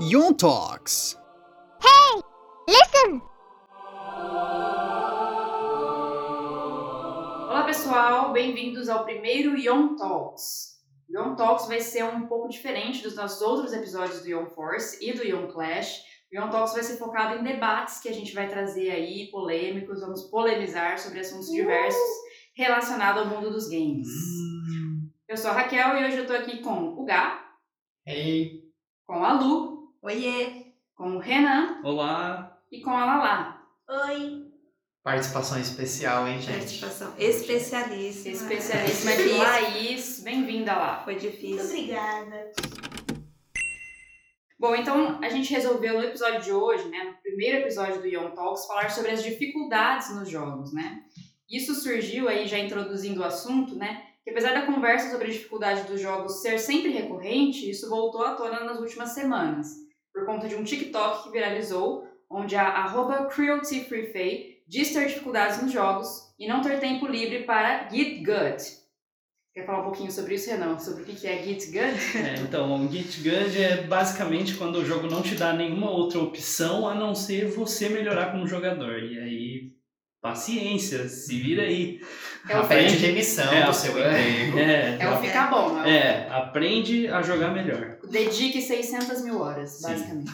Yon Talks. Listen! Olá pessoal, bem-vindos ao primeiro Yon Talks. Yon Talks vai ser um pouco diferente dos nossos outros episódios do Yon Force e do Yon Clash. O Yon Talks vai ser focado em debates que a gente vai trazer aí, polêmicos, vamos polemizar sobre assuntos diversos relacionados ao mundo dos games. Eu sou a Raquel e hoje eu tô aqui com o Gá, Ei, com a Lu, Oiê! com o Renan olá. e com a Lala. Oi! Participação especial, hein, gente? Participação especialíssima. Especialíssima aqui. Laís. Bem-vinda lá. Foi difícil. Obrigada. Bom, então a gente resolveu no episódio de hoje, né, no primeiro episódio do Young Talks, falar sobre as dificuldades nos jogos, né? Isso surgiu aí já introduzindo o assunto, né? Que apesar da conversa sobre a dificuldade dos jogos ser sempre recorrente, isso voltou à tona nas últimas semanas, por conta de um TikTok que viralizou, onde a arroba crueltyfreefay diz ter dificuldades nos jogos e não ter tempo livre para Git Good. Quer falar um pouquinho sobre isso, Renan? Sobre o que é Git Good? É, então, o Git é basicamente quando o jogo não te dá nenhuma outra opção a não ser você melhorar como jogador. E aí, paciência, se vira aí. É o demissão é, do seu é, emprego. É, É o ficar bom, né? é, aprende a jogar melhor. Dedique 600 mil horas, Sim. basicamente.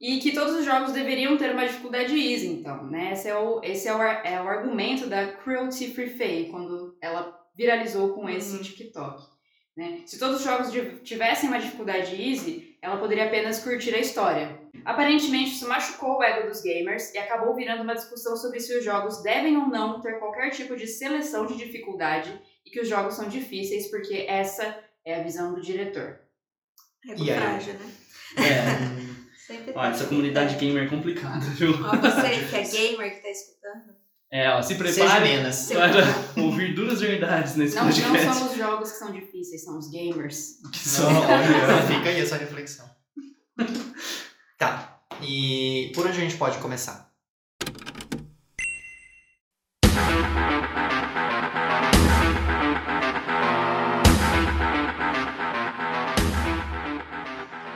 E que todos os jogos deveriam ter uma dificuldade easy, então, né? Esse é o, esse é o, é o argumento da Cruelty Free Fay, quando ela viralizou com esse Uhum. TikTok. Né? Se todos os jogos tivessem uma dificuldade easy, ela poderia apenas curtir a história. Aparentemente, isso machucou o ego dos gamers e acabou virando uma discussão sobre se os jogos devem ou não ter qualquer tipo de seleção de dificuldade e que os jogos são difíceis porque essa é a visão do diretor. Aí? frágil, né? É, Sempre ó, tem. essa comunidade gamer é complicada, viu? Ó, você que é gamer que tá escutando. É, ó, se prepare para ouvir duras verdades nesse Não, não podcast. são os jogos que são difíceis, são os gamers. Que são- olha, fica aí essa reflexão. E por onde a gente pode começar?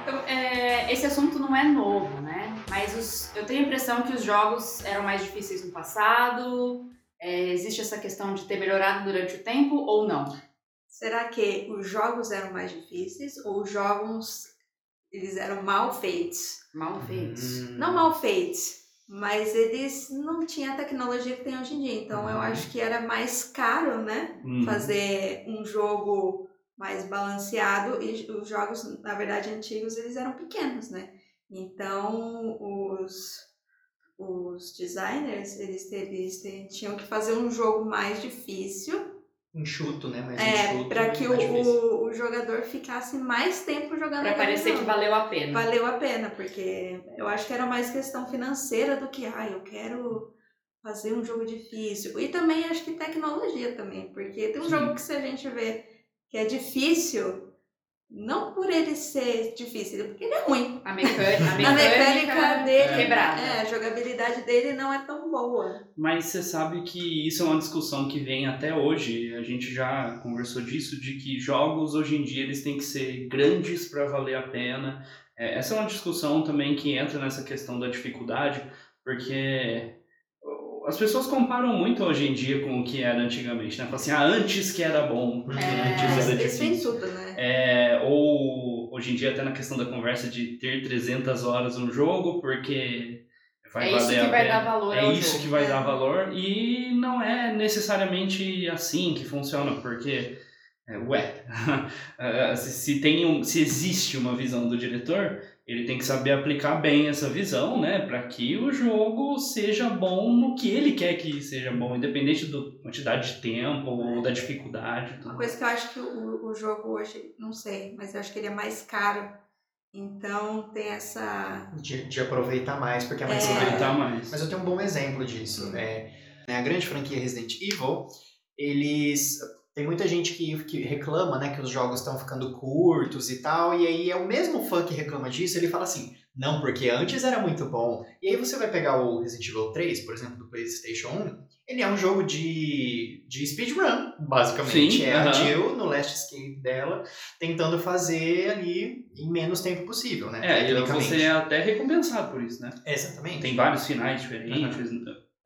Então, é, esse assunto não é novo, né? Mas os- eu tenho a impressão que os jogos eram mais difíceis no passado. É, existe essa questão de ter melhorado durante o tempo ou não? Será que os jogos eram mais difíceis ou os jogos eles eram mal feitos? Mal feitos. Hum, Não mal feitos, mas eles não tinham a tecnologia que tem hoje em dia. Então eu acho que era mais caro, né? Hum. fazer um jogo mais balanceado e os jogos, na verdade, antigos, eles eram pequenos, né? Então, os, os designers, eles, eles tinham que fazer um jogo mais difícil Enxuto, né? Mais é, enxuto. para que o, o, o jogador ficasse mais tempo jogando Pra parecer que valeu a pena. Valeu a pena, porque eu acho que era mais questão financeira do que, ah, eu quero fazer um jogo difícil. E também acho que tecnologia também, porque tem um Sim. jogo que se a gente vê que é difícil, não por ele ser difícil, porque ele é ruim. A mecânica, a A mecânica, mecânica dele, quebrada. é, a jogabilidade dele não é tão boa. Mas você sabe que isso é uma discussão que vem até hoje. A gente já conversou disso, de que jogos hoje em dia eles têm que ser grandes para valer a pena. É, essa é uma discussão também que entra nessa questão da dificuldade, porque as pessoas comparam muito hoje em dia com o que era antigamente, né? Falam assim, ah, antes que era bom, porque É, antes era difícil. tudo, né? É, ou hoje em dia até na questão da conversa de ter 300 horas um jogo, porque vai É isso valer que a vai pena. dar valor É ao isso jogo. que vai É. dar valor e não é necessariamente assim que funciona, porque, é, ué, se, se tem um, se existe uma visão do diretor, ele tem que saber aplicar bem essa visão, né, para que o jogo seja bom no que ele quer que seja bom, independente da quantidade de tempo ou da dificuldade. tudo. Uma coisa que eu acho que o, o jogo hoje, não sei, mas eu acho que ele é mais caro. Então tem essa. De, de aproveitar mais, porque é mais É. caro. Aproveitar mais. Mas eu tenho um bom exemplo disso. Hum. É, né, a grande franquia Resident Evil, eles. Tem muita gente que, que reclama, né, que os jogos estão ficando curtos e tal, e aí é o mesmo fã que reclama disso, ele fala assim, não, porque antes era muito bom. E aí você vai pegar o Resident Evil 3, por exemplo, do PlayStation 1, ele é um jogo de, de speedrun, basicamente. Sim, é a aham. Jill no Last Escape dela, tentando fazer ali em menos tempo possível, né? É, e você é até recompensado por isso, né? Exatamente. Tem vários finais diferentes.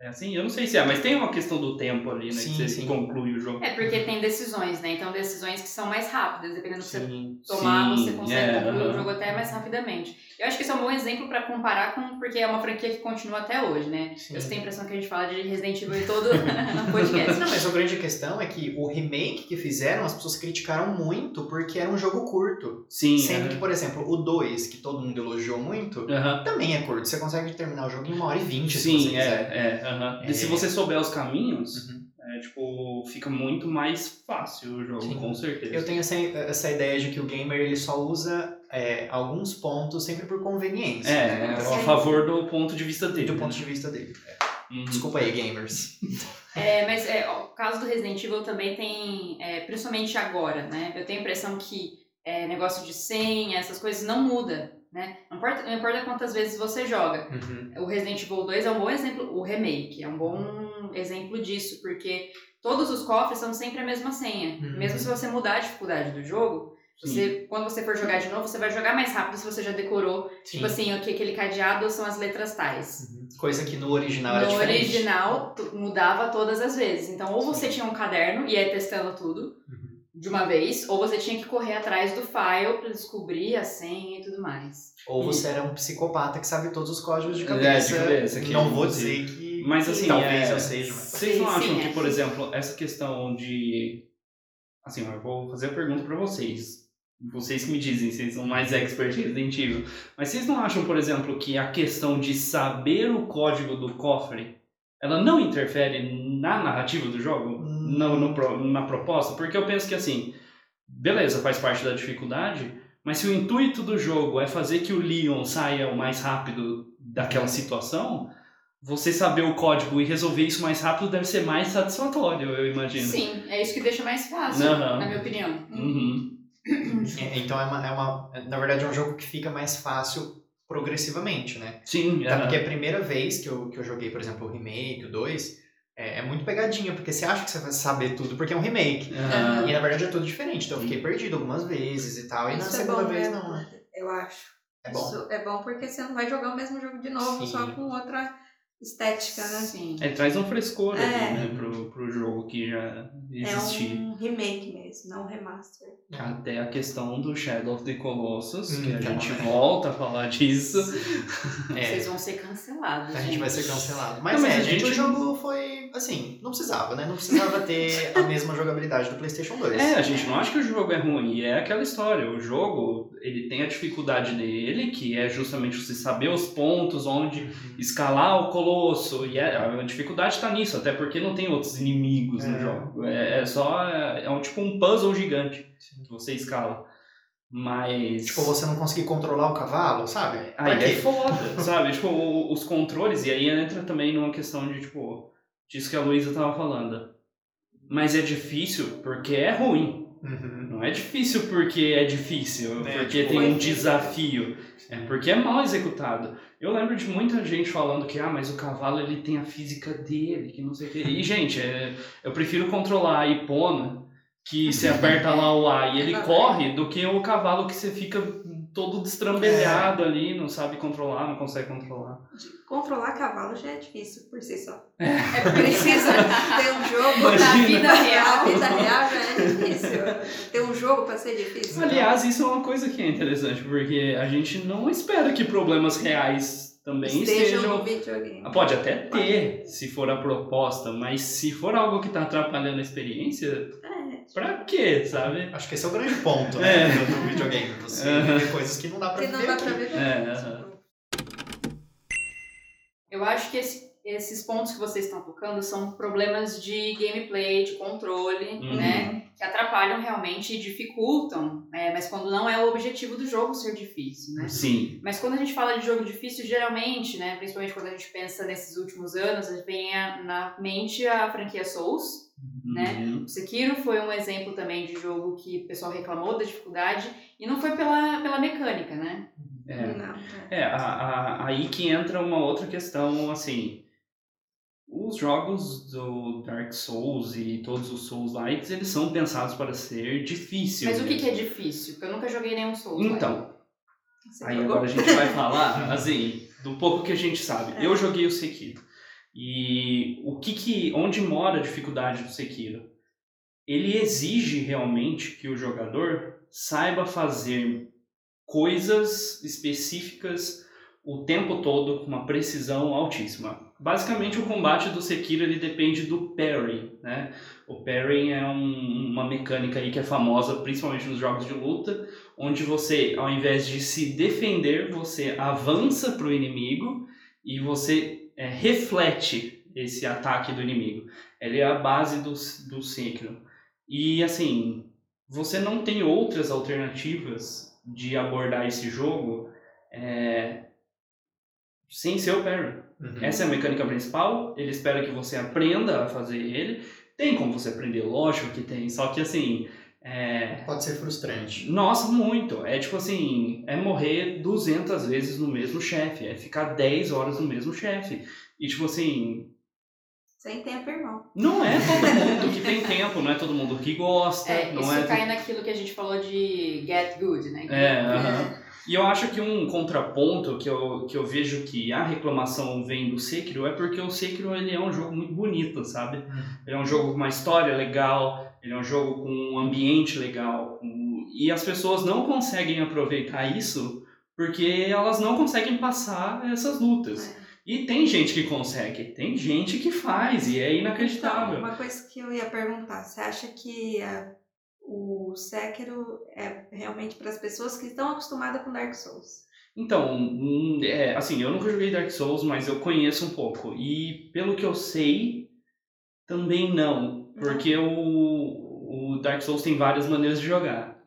É assim, eu não sei se é, mas tem uma questão do tempo ali, né? Sim, que você sim. conclui o jogo. É porque tem decisões, né? Então decisões que são mais rápidas, dependendo do que você tomar, Sim, você consegue é, concluir o aham. jogo até mais rapidamente. Eu acho que esse é um bom exemplo pra comparar com, porque é uma franquia que continua até hoje, né? Sim. Eu tenho a impressão que a gente fala de Resident Evil todo no podcast. Não, mas a grande questão é que o remake que fizeram, as pessoas criticaram muito porque era um jogo curto. Sim. Sendo que, por exemplo, o 2, que todo mundo elogiou muito, Aham. também é curto. Você consegue terminar o jogo em uma hora e vinte, se Sim, você quiser. é, é, aham. É. E se você souber os caminhos, Uhum. é, tipo, fica muito mais fácil o jogo, Sim. com certeza. Eu tenho essa, essa ideia de que o gamer ele só usa é, alguns pontos sempre por conveniência. É, né? é, Então, a favor do ponto de vista dele. do né? ponto de vista dele. Uhum. Desculpa aí, gamers. É, mas é, ó, o caso do Resident Evil também tem, é, principalmente agora, né? Eu tenho a impressão que é, negócio de senha, essas coisas não muda, né? Não importa, não importa quantas vezes você joga. O Resident Evil 2 é um bom exemplo, o remake é um bom exemplo disso, porque todos os cofres são sempre a mesma senha. Uhum. Mesmo se você mudar a dificuldade do jogo, você, quando você for jogar de novo, você vai jogar mais rápido se você já decorou. Sim. Tipo assim, o que aquele cadeado são as letras tais. Uhum. Coisa que no original era No diferente. original, tu- mudava todas as vezes. Então, ou você tinha um caderno e ia testando tudo Uhum. De uma vez, ou você tinha que correr atrás do file pra descobrir a senha e tudo mais. Ou você era um psicopata que sabe todos os códigos de É, de cabeça. cabeça, que não é vou dizer que. Mas assim, talvez é, eu seja. Mas... Vocês não Sim, acham sim, que, é. por exemplo, essa questão de. Assim, eu vou fazer a pergunta pra vocês. Vocês que me dizem, vocês são mais expert em Resident Evil. Mas vocês não acham, por exemplo, que a questão de saber o código do cofre ela não interfere na narrativa do jogo? No, no na proposta? Porque eu penso que assim, beleza, faz parte da dificuldade, mas se o intuito do jogo é fazer que o Leon saia o mais rápido daquela situação, você saber o código e resolver isso mais rápido deve ser mais satisfatório, eu imagino. Sim, é isso que deixa mais fácil, na minha opinião. Uhum. É, Então é uma, é uma. Na verdade, é um jogo que fica mais fácil progressivamente, né? Sim, Até aham. porque a primeira vez que eu, que eu joguei, por exemplo, o remake, o 2, é, é muito pegadinha, porque você acha que você vai saber tudo, porque é um remake. Aham. E na verdade é tudo diferente, então eu fiquei perdido algumas vezes e tal. E na Isso é segunda bom vez mesmo, não, né? Eu acho. É bom. Isso é bom porque você não vai jogar o mesmo jogo de novo, Sim. só com outra estética, né? Sim. É, traz um frescor ali, É. né, pro, pro jogo que já existia. É um remake mesmo, não um remaster. Até a questão do Shadow of the Colossus, Hum, que a então, gente é. volta a falar disso. É, Vocês vão ser cancelados. a gente vai ser cancelado. Mas, Não, mas é, a gente, gente- o jogo foi, assim, não precisava, né? Não precisava ter a mesma jogabilidade do PlayStation 2. É, a gente não acha que o jogo é ruim, é aquela história. O jogo, ele tem a dificuldade dele, que é justamente você saber os pontos onde escalar o colosso. E é- a dificuldade tá nisso, até porque não tem outros inimigos no É. jogo. É, é só. É, é um, tipo um puzzle gigante que você escala. Mas. Tipo, você não conseguir controlar o cavalo, sabe? Aí quê? é foda, sabe? Tipo, os controles, e aí entra também numa questão de, tipo, disso que a Luísa tava falando. Mas é difícil porque é ruim. Uhum. Não é difícil porque é difícil, É, porque tipo, tem foi um desafio. É porque é mal executado. Eu lembro de muita gente falando que, ah, mas o cavalo ele tem a física dele, que não sei o quê. E, gente, é, eu prefiro controlar a hipona, que você aperta lá o A e ele Exatamente. corre, do que o cavalo que você fica todo destrambelhado ali, não sabe controlar, não consegue controlar. Controlar cavalo já é difícil por si só. É porque Precisa ter um jogo na Imagina. vida Na real. vida real já é difícil. Ter um jogo pra ser difícil. Aliás, isso é uma coisa que é interessante, porque a gente não espera que problemas reais também estejam estejam no videogame. Ah, Pode até ter, se for a proposta, mas se for algo que tá atrapalhando a experiência, É, pra quê, sabe? Acho que esse é o grande ponto né, É. do, videogame. Você viver coisas que não dá pra que viver não dá aqui. pra viver. É, aham. Eu acho que esse- esses pontos que vocês estão tocando são problemas de gameplay, de controle, Uhum. né? Que atrapalham realmente e dificultam, é, mas quando não é o objetivo do jogo ser difícil, né? Sim. Mas quando a gente fala de jogo difícil, geralmente, né, principalmente quando a gente pensa nesses últimos anos, vem a- na mente a franquia Souls. Né? Uhum. O Sekiro foi um exemplo também de jogo que o pessoal reclamou da dificuldade e não foi pela, pela mecânica, né? É, Não, é. a, a- aí que entra uma outra questão, assim. Os os jogos do Dark Souls e todos os Souls-likes, eles são pensados para ser difíceis. Mas o que, que é difícil? Porque eu nunca joguei nenhum Souls. Então, Você Aí jogou? agora a gente vai falar, assim, do pouco que a gente sabe. É. Eu joguei o Sekiro. E o que que, onde mora a dificuldade do Sekiro? Ele exige realmente que o jogador saiba fazer coisas específicas o tempo todo com uma precisão altíssima. Basicamente, o combate do Sekiro ele depende do parry, né? O parry é um- uma mecânica aí que é famosa, principalmente nos jogos de luta, onde você, ao invés de se defender, você avança para o inimigo e você é, reflete esse ataque do inimigo. Ele é a base do, do Sekiro. E assim, você não tem outras alternativas de abordar esse jogo é, sem ser o parry. Uhum. Essa é a mecânica principal, ele espera que você aprenda a fazer ele. Tem como você aprender, lógico que tem, só que assim, é, Pode ser frustrante. nossa, muito. É tipo assim, é morrer 200 vezes no mesmo chefe, é ficar 10 horas no mesmo chefe. E tipo assim, Sem tempo, irmão. não é todo mundo que tem tempo, não é todo mundo que gosta, É, não isso é. cai naquilo que a gente falou de get good, né? É, aham. E eu acho que um contraponto que eu, que eu vejo que a reclamação vem do Sekiro é porque o Sekiro ele é um jogo muito bonito, sabe? Ele é um jogo com uma história legal, ele é um jogo com um ambiente legal. com- E as pessoas não conseguem aproveitar isso porque elas não conseguem passar essas lutas. E tem gente que consegue, tem gente que faz, e é Então, inacreditável. uma coisa que eu ia perguntar, você acha que ah, o Sekiro é realmente para as pessoas que estão acostumadas com Dark Souls? Então, hum, é, assim, eu nunca joguei Dark Souls, mas eu conheço um pouco. E pelo que eu sei, também não. Porque o, o Dark Souls tem várias maneiras de jogar.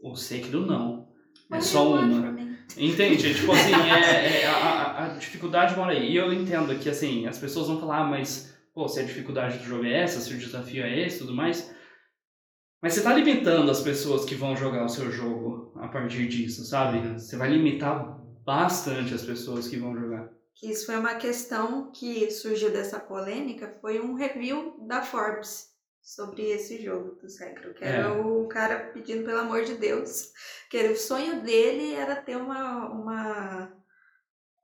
O Sekiro não. É só one uma. me. Entende? Tipo assim, é, é- a, a- dificuldade mora aí. E eu entendo que, assim, as pessoas vão falar, ah, mas, pô, se a dificuldade do jogo é essa, se o desafio é esse e tudo mais. Mas você tá limitando as pessoas que vão jogar o seu jogo a partir disso, sabe? Você vai limitar bastante as pessoas que vão jogar. Que isso foi uma questão que surgiu dessa polêmica, foi um review da Forbes sobre esse jogo do Sekiro, que era É. o cara pedindo pelo amor de Deus, que era- o sonho dele era ter uma uma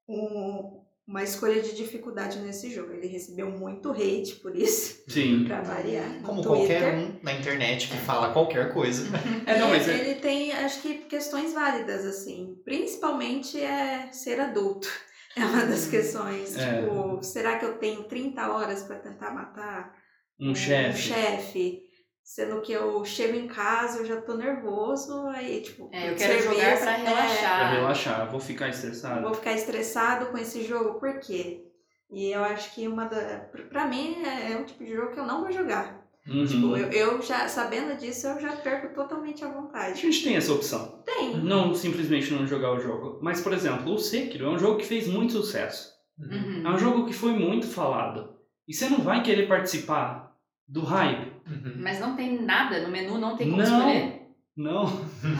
um- uma escolha de dificuldade nesse jogo. Ele recebeu muito hate por isso, Sim. pra variar. Como qualquer um na internet que fala qualquer coisa. É, não, mas E é, ele tem, acho que, questões válidas, assim. Principalmente é ser adulto. É uma das questões. É. Tipo, será que eu tenho 30 horas pra tentar matar um chefe. chefe? Sendo que eu chego em casa, eu já tô nervoso, aí, tipo, É, eu quero jogar pra é, relaxar. Pra relaxar, vou ficar estressado. vou ficar estressado com esse jogo, por quê? E eu acho que uma da. Pra mim, é é um tipo de jogo que eu não vou jogar. Uhum. Tipo, eu, eu já, sabendo disso, eu já perco totalmente a A vontade. gente tem essa opção. Tem. Não simplesmente não jogar o jogo. Mas, por exemplo, o Sekiro é um jogo que fez muito sucesso. Uhum. É um jogo que foi muito falado. E você não vai querer participar do hype. Uhum. Mas não tem nada no menu, não tem como Não. escolher. Não.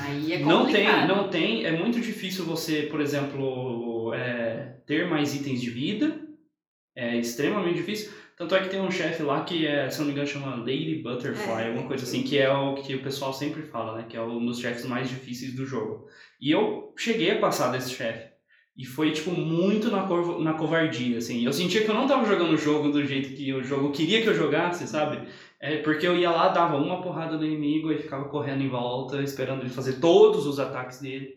Aí é Não tem, complicado. não tem. É muito difícil você, por exemplo, é, ter mais itens de vida. É extremamente difícil. Tanto é que tem um chefe lá que, é, se não me engano, chama Lady Butterfly, É. alguma coisa assim, que é o que o pessoal sempre fala, né? Que é um dos chefes mais difíceis do jogo. E eu cheguei a passar desse chefe. E foi, tipo, muito na, cor, na covardia, assim. Eu sentia que eu não tava jogando o jogo do jeito que o jogo queria que eu jogasse, sabe? É porque eu ia lá, dava uma porrada no inimigo e ficava correndo em volta, esperando ele fazer todos os ataques dele.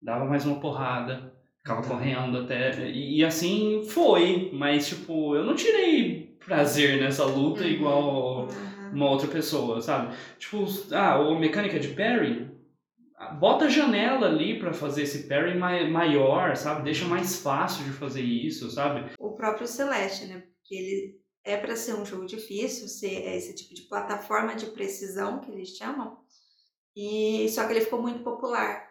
Dava mais uma porrada, ficava correndo até. E, e assim foi, mas tipo, eu não tirei prazer nessa luta Uhum. igual Uhum. uma outra pessoa, sabe? Tipo, ah, a mecânica de parry, bota a janela ali pra fazer esse parry mai- maior, sabe? Deixa mais fácil de fazer isso, sabe? o próprio Celeste, né? Porque ele é para ser um jogo difícil, ser é esse tipo de plataforma de precisão que eles chamam. E só que ele ficou muito popular.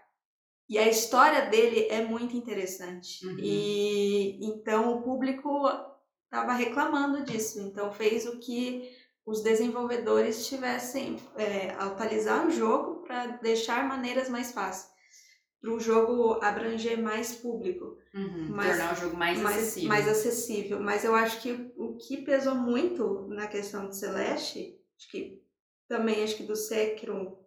E a história dele é muito interessante. Uhum. E então o público estava reclamando disso. Então fez o que os desenvolvedores tivessem é, atualizar o jogo para deixar maneiras mais fáceis. para o jogo abranger mais público, Uhum, Mas- tornar o jogo mais, mais, acessível. mais acessível. Mas eu acho que o que pesou muito na questão de Celeste, acho que também acho que do Sekiro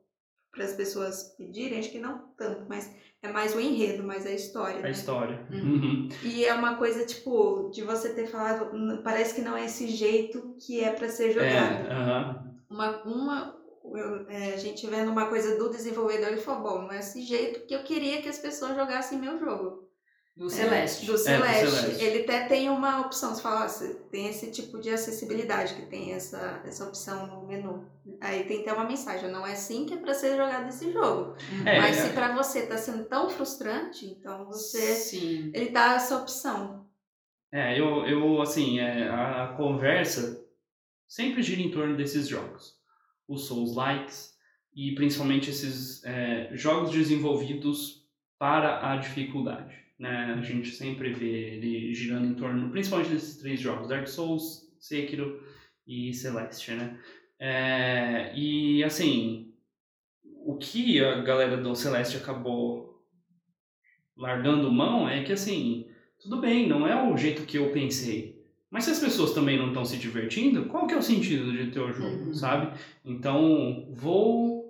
para as pessoas pedirem, acho que não tanto, mas é mais o enredo, mais a história. A né? história. Uhum. Uhum. E é uma coisa, tipo, de você ter falado, "N- parece que não é esse jeito que é para ser É, jogado. aham. Uma, uma, eu- é, a gente vendo uma coisa do desenvolvedor, ele falou, bom, não é esse jeito que eu queria que as pessoas jogassem meu jogo. Do Celeste. Do Celeste. Celeste. Ele até tem uma opção, você fala, ó, você tem esse tipo de acessibilidade, que tem essa, essa opção no menu. Aí tem até uma mensagem, não é assim que é pra ser jogado esse jogo. Uhum. É, Mas é. se pra você tá sendo tão frustrante, então você... Sim. Ele dá essa opção. É, eu, eu assim, é, a conversa sempre gira em torno desses jogos. Os Souls Likes e principalmente esses é, jogos desenvolvidos para a dificuldade. Né? A gente sempre vê ele girando em torno, principalmente desses três jogos, Dark Souls, Sekiro e Celeste, né? É, e assim, o que a galera do Celeste acabou largando mão é que assim, tudo bem, não é o jeito que eu pensei. Mas se as pessoas também não estão se divertindo, qual que é o sentido de ter o jogo, Uhum. sabe? Então, vou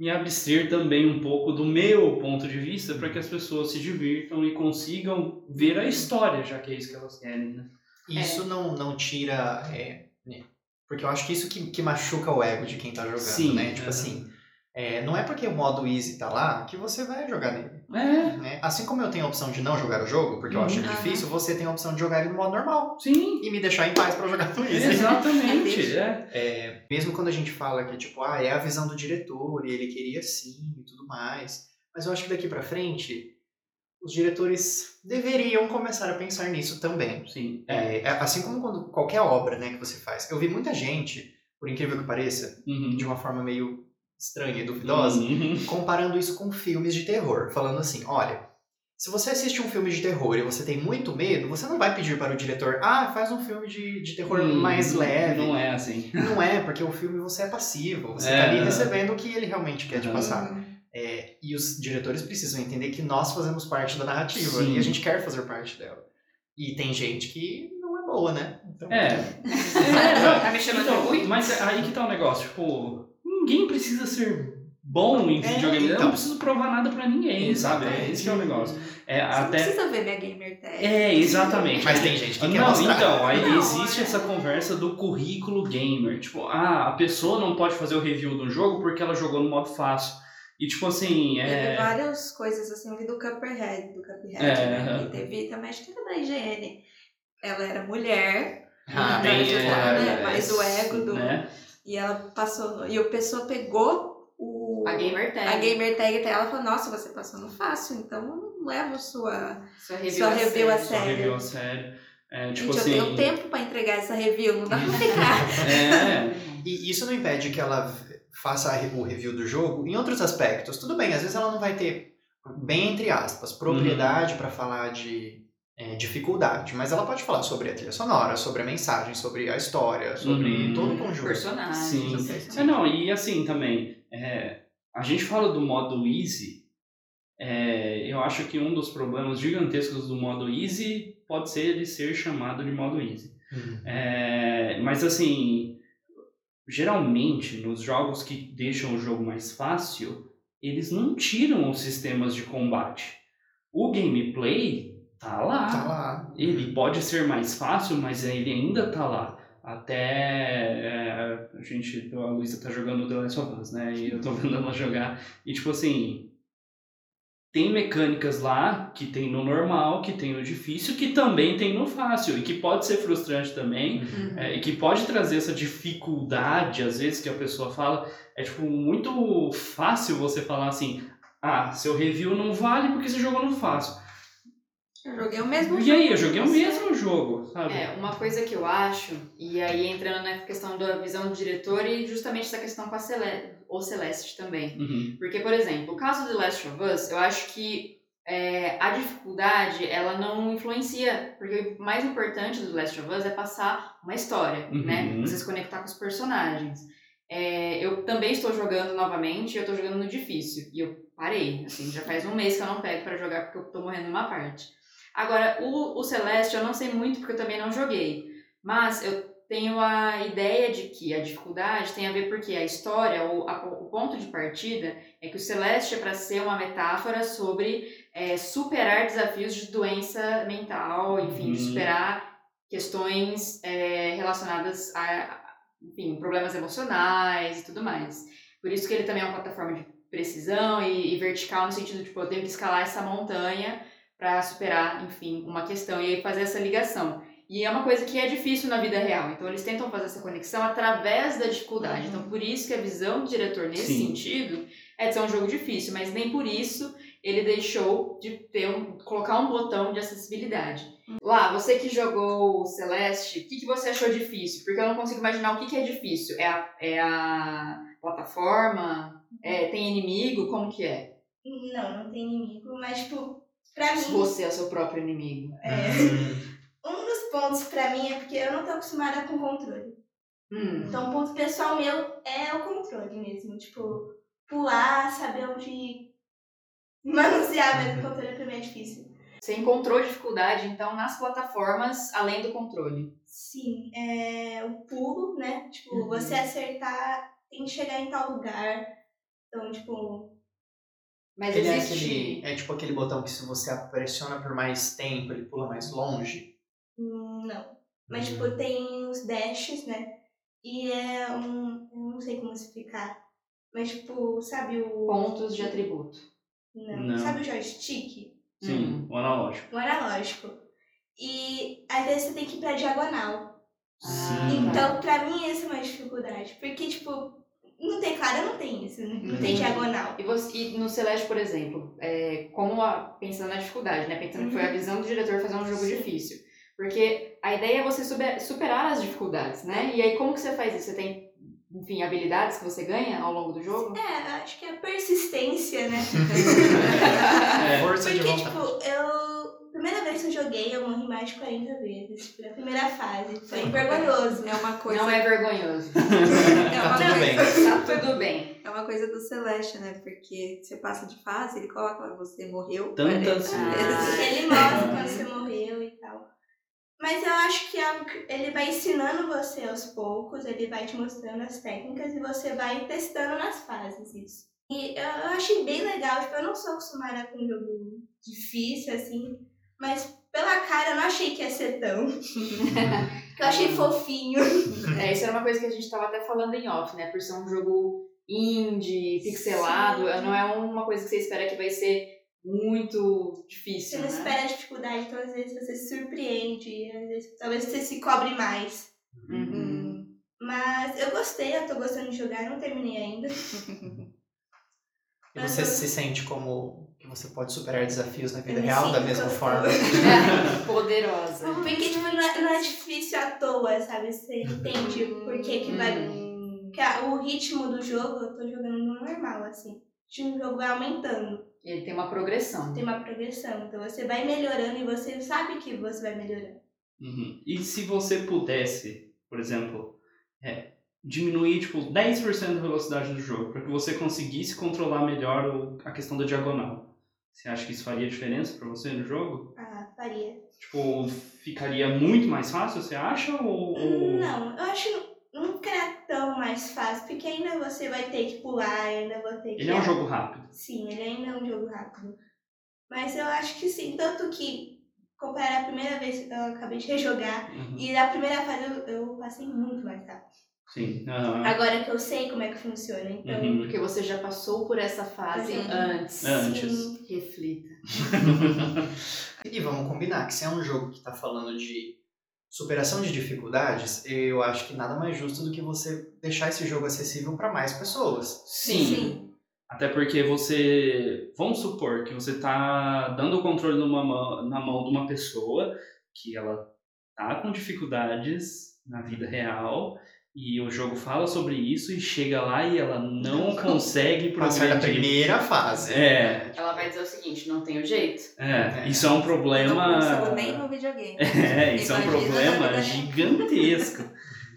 me abster também um pouco do meu ponto de vista para que as pessoas se divirtam e consigam ver a história, já que é isso que elas querem, né? Isso não, não tira. é, né, porque eu acho que isso que, que machuca o ego de quem tá jogando, Sim, né? Tipo aham. assim, é, não é porque o modo easy tá lá que você vai jogar nele. É, Né? Assim como eu tenho a opção de não jogar o jogo, porque eu acho Uhum. difícil, você tem a opção de jogar ele no modo normal. sim, E me deixar em paz pra jogar no easy. exatamente. é. É, mesmo quando a gente fala que, tipo, ah, é a visão do diretor e ele queria sim e tudo mais. Mas eu acho que daqui pra frente, os diretores deveriam começar a pensar nisso também. Sim. É, é assim como quando qualquer obra né, que você faz. Eu vi muita gente, por incrível que pareça, Uhum. de uma forma meio estranha e duvidosa, Uhum. comparando isso com filmes de terror. Falando assim, olha, se você assiste um filme de terror e você tem muito medo, você não vai pedir para o diretor, ah, faz um filme de, de terror Hum, mais leve. Não é assim. Não é, porque o filme você é passivo, você É. tá ali recebendo o que ele realmente quer te Uhum. passar. É, e os diretores precisam entender que nós fazemos parte da narrativa Sim. e a gente quer fazer parte dela. E tem gente que não é boa, né? Então, É. Tá me chamando então, de ruim? Mas aí que tá o negócio, tipo, ninguém precisa ser bom em É, videogame. Eu então. não preciso provar nada pra ninguém, sabe? É Exatamente. esse que é o negócio. É, Você não até... precisa ver minha gamer tag. É, exatamente. Mas tem gente que quer não, mostrar. então, aí Não, existe é. essa conversa do currículo gamer. Tipo, ah, a pessoa não pode fazer o review do jogo porque ela jogou no modo fácil. E tipo assim, Teve é. várias coisas assim, eu vi do Cuphead, do Cuphead, É, né? E teve também, acho que era da IGN. Ela era mulher, Ah, Tem, então, é, né? mais o ego do. né? E ela passou. E a pessoa pegou o. A gamer tag. a gamer tag até ela falou, nossa, você passou no fácil, então eu não levo sua, Sua review, sua a review a sério. Só sério. review a sério. É, tipo Gente, assim. eu tenho tempo pra entregar essa review, não dá pra ficar. É, E isso não impede que ela faça a o review do jogo em outros aspectos. Tudo bem, às vezes ela não vai ter, bem entre aspas, propriedade pra falar de é, dificuldade, mas ela pode falar sobre a trilha sonora, sobre a mensagem, sobre a história, sobre Uhum. todo o conjunto. Personagens. Sim. É, não, e assim também, é, a gente fala do modo easy, é, eu acho que um dos problemas gigantescos do modo easy pode ser ele ser chamado de modo easy. Uhum. É, mas assim, geralmente nos jogos que deixam o jogo mais fácil, eles não tiram os sistemas de combate. O gameplay tá lá. Tá lá. Ele pode ser mais fácil, mas ele ainda tá lá. Até é, a gente, a Luísa tá jogando The Last of Us, né? E eu tô vendo ela jogar. E tipo assim, tem mecânicas lá que tem no normal, que tem no difícil, que também tem no fácil. E que pode ser frustrante também. Uhum. É, e que pode trazer essa dificuldade, às vezes, que a pessoa fala. É tipo muito fácil você falar assim: ah, seu review não vale porque você jogou no fácil. Eu joguei o mesmo E jogo aí, eu joguei o mesmo jogo, sabe? É, uma coisa que eu acho, e aí entrando na questão da visão do diretor e justamente essa questão com a Cele o Celeste também. Uhum. Porque, por exemplo, o caso do The Last of Us, eu acho que é, a dificuldade, ela não influencia, porque o mais importante do Last of Us é passar uma história, Uhum. né? Você se conectar com os personagens. É, eu também estou jogando novamente, eu estou jogando no difícil. E eu parei, assim, já faz um mês que eu não pego para jogar porque eu estou morrendo numa parte. Agora, o, o Celeste eu não sei muito porque eu também não joguei. Mas eu tenho a ideia de que a dificuldade tem a ver porque a história, ou a- o ponto de partida, é que o Celeste é para ser uma metáfora sobre é, superar desafios de doença mental, enfim, de Uhum. superar questões é, relacionadas a, enfim, problemas emocionais e tudo mais. Por isso que ele também é uma plataforma de precisão e, e vertical no sentido de, tipo, eu tenho que escalar essa montanha para superar, enfim, uma questão e aí fazer essa ligação. E é uma coisa que é difícil na vida real. Então eles tentam fazer essa conexão através da dificuldade. Então por isso que a visão do diretor nesse Sim. sentido é de ser um jogo difícil, mas nem por isso ele deixou de ter um, colocar um botão de acessibilidade. Lá, você que jogou o Celeste, o que, que você achou difícil? Porque eu não consigo imaginar o que, que é difícil. É a, é a plataforma? É, tem inimigo? Como que é? Não, não tem inimigo, mas, tipo, pra mim, Você é o seu próprio inimigo. é, Hum, um dos pontos pra mim é porque eu não tô acostumada com controle. Hum. Então, o ponto pessoal meu é o controle mesmo. Tipo, pular, saber onde manusear mesmo o controle pra mim é difícil. Você encontrou dificuldade, então, nas plataformas, além do controle. Sim, é o pulo, né? Tipo, Uhum. você acertar, tem que chegar em tal lugar. Então, tipo, Mas ele é, existe... aquele, é tipo aquele botão que se você pressiona por mais tempo, ele pula mais longe. hum, não. Mas, Hum. tipo, tem os dashes, né? E é um. Eu não sei como explicar. Mas, tipo, sabe o. Pontos de atributo. Não. Não. Sabe o joystick? Sim, Hum. o analógico. O analógico. E às vezes você tem que ir pra diagonal. Ah, Então, pra mim, essa é uma dificuldade. Porque, tipo, no teclado não tem isso, né? Não tem Entendi. diagonal. E, você, e no Celeste, por exemplo, é, como a- pensando na dificuldade, né? Pensando que foi a visão do diretor fazer um jogo Sim. difícil. Porque a ideia é você super- superar as dificuldades, né? E aí, como que você faz isso? Você tem, enfim, habilidades que você ganha ao longo do jogo? É, eu acho que é persistência, né? É. Força de Porque, vontade. tipo, eu. Primeira vez que eu joguei, eu morri mais de 40 vezes. Na primeira fase. Foi vergonhoso. É uma coisa. Não é vergonhoso. é uma Tá tudo coisa- bem. tá tudo bem. É uma coisa do Celeste, né? Porque você passa de fase, ele coloca lá, você morreu. Tantas 40 vezes. vezes. Ele mostra quando você morreu e tal. Mas eu acho que é que ele vai ensinando você aos poucos, ele vai te mostrando as técnicas e você vai testando nas fases isso. E eu eu achei bem legal, tipo, eu não sou acostumada com um jogo difícil, assim, mas pela cara eu não achei que ia ser tão. eu achei fofinho. É, isso era uma coisa que a gente tava até falando em off, né? Por ser um jogo indie, pixelado, Sim. não é uma coisa que você espera que vai ser muito Você difícil, não né? espera a dificuldade, então às vezes você se surpreende, às vezes talvez você se cobre mais. Uhum. Mas eu gostei, eu tô gostando de jogar, não terminei ainda. E você se sente como você pode superar desafios na vida real da mesma forma? Poderosa. Porque, tipo, não é, não é difícil à toa, sabe? Você entende por que que vai... Hum. Que a- o ritmo do jogo, eu tô jogando no normal, assim. O ritmo do jogo vai aumentando, Ele tem uma progressão. tem uma progressão. Então você vai melhorando e você sabe que você vai melhorando. Uhum. E se você pudesse, por exemplo, é, diminuir tipo 10% da velocidade do jogo para que você conseguisse controlar melhor o- a questão da diagonal. Você acha que isso faria diferença para você no jogo? Ah, faria. Tipo, ficaria muito mais fácil, você acha? Ou, ou- Não, eu acho que nunca é tão mais fácil, porque ainda você vai ter que pular, ainda vou ter que... Ele é um jogo rápido. Sim, ele ainda é um jogo rápido. Mas eu acho que sim, tanto que comparar a primeira vez que eu acabei de rejogar Uhum. e na primeira fase eu, eu passei muito mais rápido. Sim. aham. Agora que eu sei como é que funciona, então. Uhum. Porque você já passou por essa fase Uhum. antes. Antes. Sim. Reflita. E vamos combinar que se é um jogo que está falando de superação de dificuldades, eu acho que nada mais justo do que você deixar esse jogo acessível para mais pessoas. Sim. Sim. Até porque você. Vamos supor que você tá dando o controle numa mão, na mão de uma pessoa que ela tá com dificuldades na vida real e o jogo fala sobre isso e chega lá e ela não consegue Passar da primeira fase. É, Ela vai dizer o seguinte, não tem o jeito. é, isso é um Eu não problema. consigo nem no videogame. É, isso é um Imagina problema gigantesco.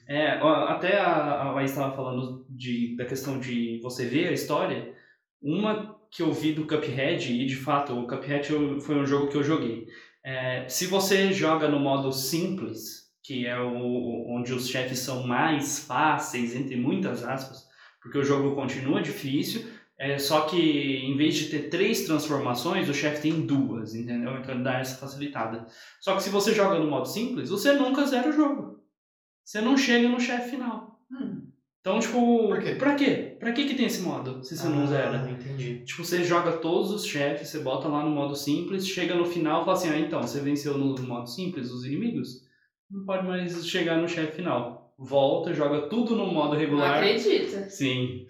É, até a, a Laís estava falando de, da questão de você ver a história. Uma que eu vi do Cuphead, e de fato, o Cuphead foi um jogo que eu joguei. É, se você joga no modo simples, que é o, onde os chefes são mais fáceis, entre muitas aspas, porque o jogo continua difícil, é, só que em vez de ter três transformações, o chefe tem duas, entendeu? Então ele dá essa facilitada. Só que se você joga no modo simples, você nunca zera o jogo. Você não chega no chefe final. Hum. Então, tipo, Por quê? pra quê? Pra que, que tem esse modo se você não Ah, zera? entendi. Tipo, você joga todos os chefes, você bota lá no modo simples, chega no final e fala assim, ah, então, você venceu no modo simples os inimigos? Não pode mais chegar no chefe final. Volta, joga tudo no modo Não regular. acredita. Sim.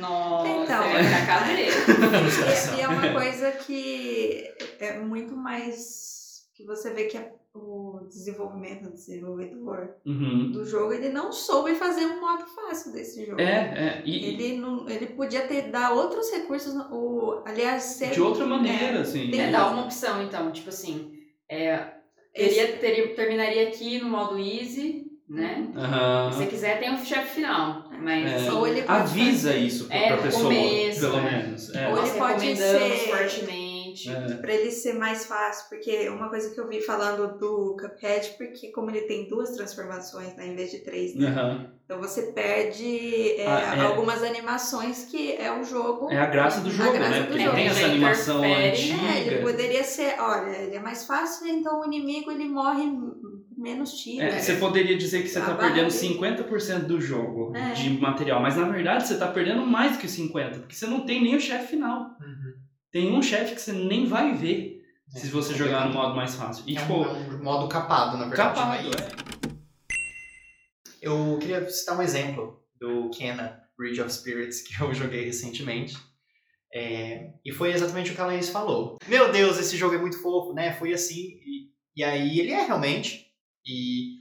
Nossa, Então. vai ficar cabreiro. Frustração. E é uma coisa que é muito mais que você vê que a- o desenvolvimento do desenvolvedor Uhum. do jogo, ele não soube fazer um modo fácil desse jogo. É, é. E, Ele, não, ele podia ter dar outros recursos, no- o, aliás, ser, de outra maneira, é, assim. tem- É dar uma opção, então, tipo assim, é, teria, teria, terminaria aqui no modo easy, né? Aham. Se você quiser, tem o chefe final. Mas É. Ou ele pode Avisa isso pra, É, pra pessoa, começo, pelo é. menos. É. Ou nós ele pode recomendamos ser- fortemente. É. para ele ser mais fácil, porque uma coisa que eu vi falando do Cuphead, porque como ele tem duas transformações, né, em vez de três, né? Aham. Então você perde é, Ah, é. algumas animações que é o jogo. É a graça do jogo, graça né? do Porque jogo. tem essa animação interfere. É, ele antiga. poderia ser, olha, ele é mais fácil, então o inimigo ele morre menos tiro. É, você poderia dizer que você A tá barra perdendo dele. 50% do jogo É. de material, mas na verdade você tá perdendo mais que 50%, porque você não tem nem o chefe final. Uhum. Tem um chefe que você nem vai ver É, se você complicado. jogar no modo mais fácil. E É tipo, um, é um modo capado, na verdade. capado. né? é. Eu queria citar um exemplo do Kena Bridge of Spirits que eu joguei recentemente. É, e foi exatamente o que a Laís falou. Meu Deus, esse jogo é muito fofo, né? Foi assim. E, e aí ele é realmente. E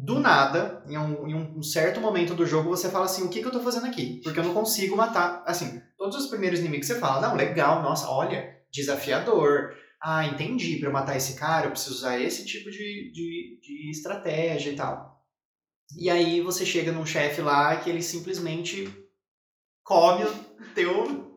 do nada, em um, em um certo momento do jogo, você fala assim: o que, que eu tô fazendo aqui? Porque eu não consigo matar. Assim, todos os primeiros inimigos você fala: não, legal, nossa, olha, desafiador. Ah, entendi. Pra eu matar esse cara, eu preciso usar esse tipo de, de, de estratégia e tal. E aí você chega num chefe lá que ele simplesmente come o teu.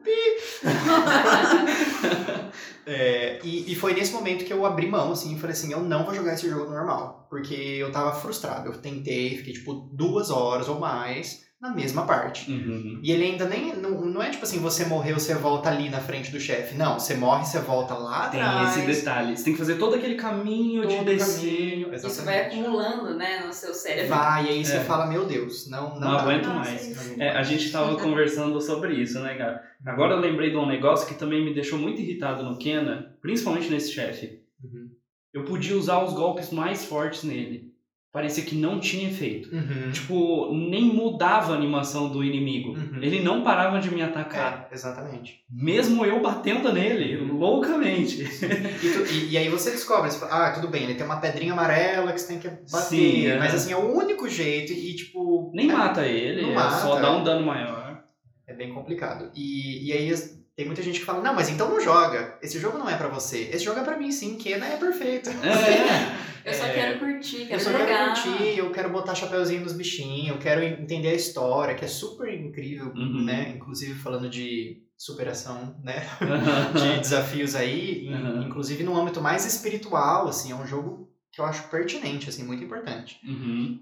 É, e, e foi nesse momento que eu abri mão, assim, e falei assim, eu não vou jogar esse jogo normal. Porque eu tava frustrado. Eu tentei, fiquei tipo duas horas ou mais na mesma parte. Uhum. E ele ainda nem. Não, não é tipo assim, você morreu, você volta ali na frente do chefe. Não, você morre, você volta lá Tem atrás. esse detalhe. Você tem que fazer todo aquele caminho de todo descer. caminho, Isso vai acumulando, né, no seu cérebro. Vai, e aí você É. fala, meu Deus, não, não, Não dá. aguento Nossa, mais. É, a gente tava conversando sobre isso, né, cara? Agora eu lembrei de um negócio que também me deixou muito irritado no Kena, principalmente nesse chefe. Uhum. Eu podia usar os golpes mais fortes nele. Parecia que não tinha efeito. Uhum. Tipo, nem mudava a animação do inimigo. Uhum. Ele não parava de me atacar. É, exatamente. Mesmo eu batendo nele, loucamente. E, tu- e- e aí você descobre, ah, tudo bem, ele tem uma pedrinha amarela que você tem que bater. Sim, é. Mas assim, é o único jeito e, tipo. Nem é, mata ele, é só dá um dano maior. É bem complicado. E, e aí tem muita gente que fala, não, mas então não joga. Esse jogo não é pra você. Esse jogo é pra mim, sim, Kena é perfeito. É, Eu só É, quero curtir, Eu quero só jogar. quero curtir, eu quero botar chapeuzinho nos bichinhos, eu quero entender a história, que é super incrível, Uhum. né? Inclusive falando de superação, né? é. De desafios aí, Uhum. inclusive no âmbito mais espiritual, assim, é um jogo que eu acho pertinente, assim, muito importante. Uhum.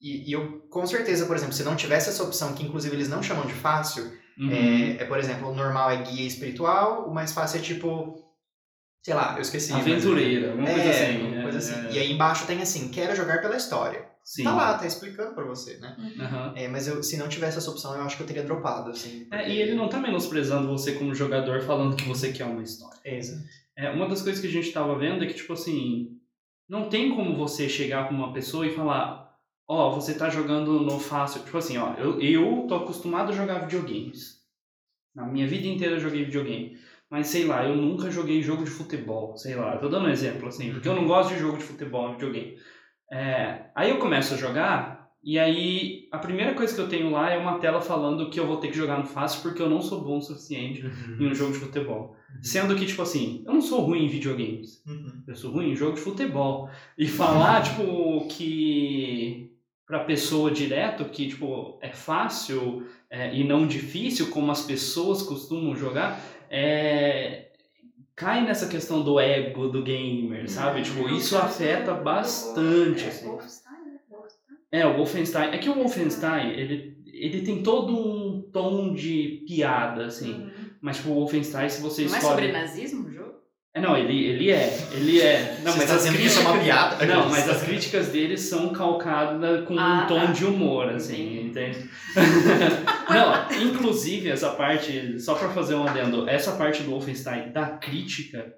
E, e eu, com certeza, por exemplo, se não tivesse essa opção, que inclusive eles não chamam de fácil, Uhum. é, é, por exemplo, o normal é guia espiritual, o mais fácil é tipo, sei lá, eu esqueci. mas- Aventureira, alguma é, coisa assim. alguma coisa é, assim. é. E aí embaixo tem assim, quero jogar pela história. Sim. Tá lá, tá explicando pra você, né? Aham. É, mas eu, se não tivesse essa opção, eu acho que eu teria dropado, assim. É, porque- e ele não tá menosprezando você como jogador falando que você quer uma história. É, exato. É, uma das coisas que a gente tava vendo é que, tipo assim, não tem como você chegar pra uma pessoa e falar, ó, você tá jogando no fácil. Tipo assim, ó, eu, eu tô acostumado a jogar videogames. Na minha vida inteira eu joguei videogame. Mas sei lá, eu nunca joguei jogo de futebol, sei lá, tô dando um exemplo assim, porque eu não gosto de jogo de futebol em videogame. É, aí eu começo a jogar, e aí a primeira coisa que eu tenho lá é uma tela falando que eu vou ter que jogar no fácil porque eu não sou bom o suficiente em um jogo de futebol. Sendo que, tipo assim, eu não sou ruim em videogames. Uhum. Eu sou ruim em jogo de futebol. E falar, tipo, que para pessoa direto, que tipo é fácil é, e não difícil, como as pessoas costumam jogar, é, cai nessa questão do ego do gamer, sabe? Tipo, isso afeta bastante. É, assim. Wolfenstein, né? Wolfenstein. É, o Wolfenstein. É que o Wolfenstein, ele, ele tem todo um tom de piada, assim. Uhum. Mas, tipo, o Wolfenstein, se você Não é escolhe... sobre nazismo o jogo? É, não, ele, ele é. Ele é. Não, Você mas as isso é críticas... uma piada? Não, mas as críticas dele são calcadas com Ah, um tom tá. de humor, assim, entende? não, inclusive essa parte, só pra fazer um adendo, essa parte do Wolfenstein da crítica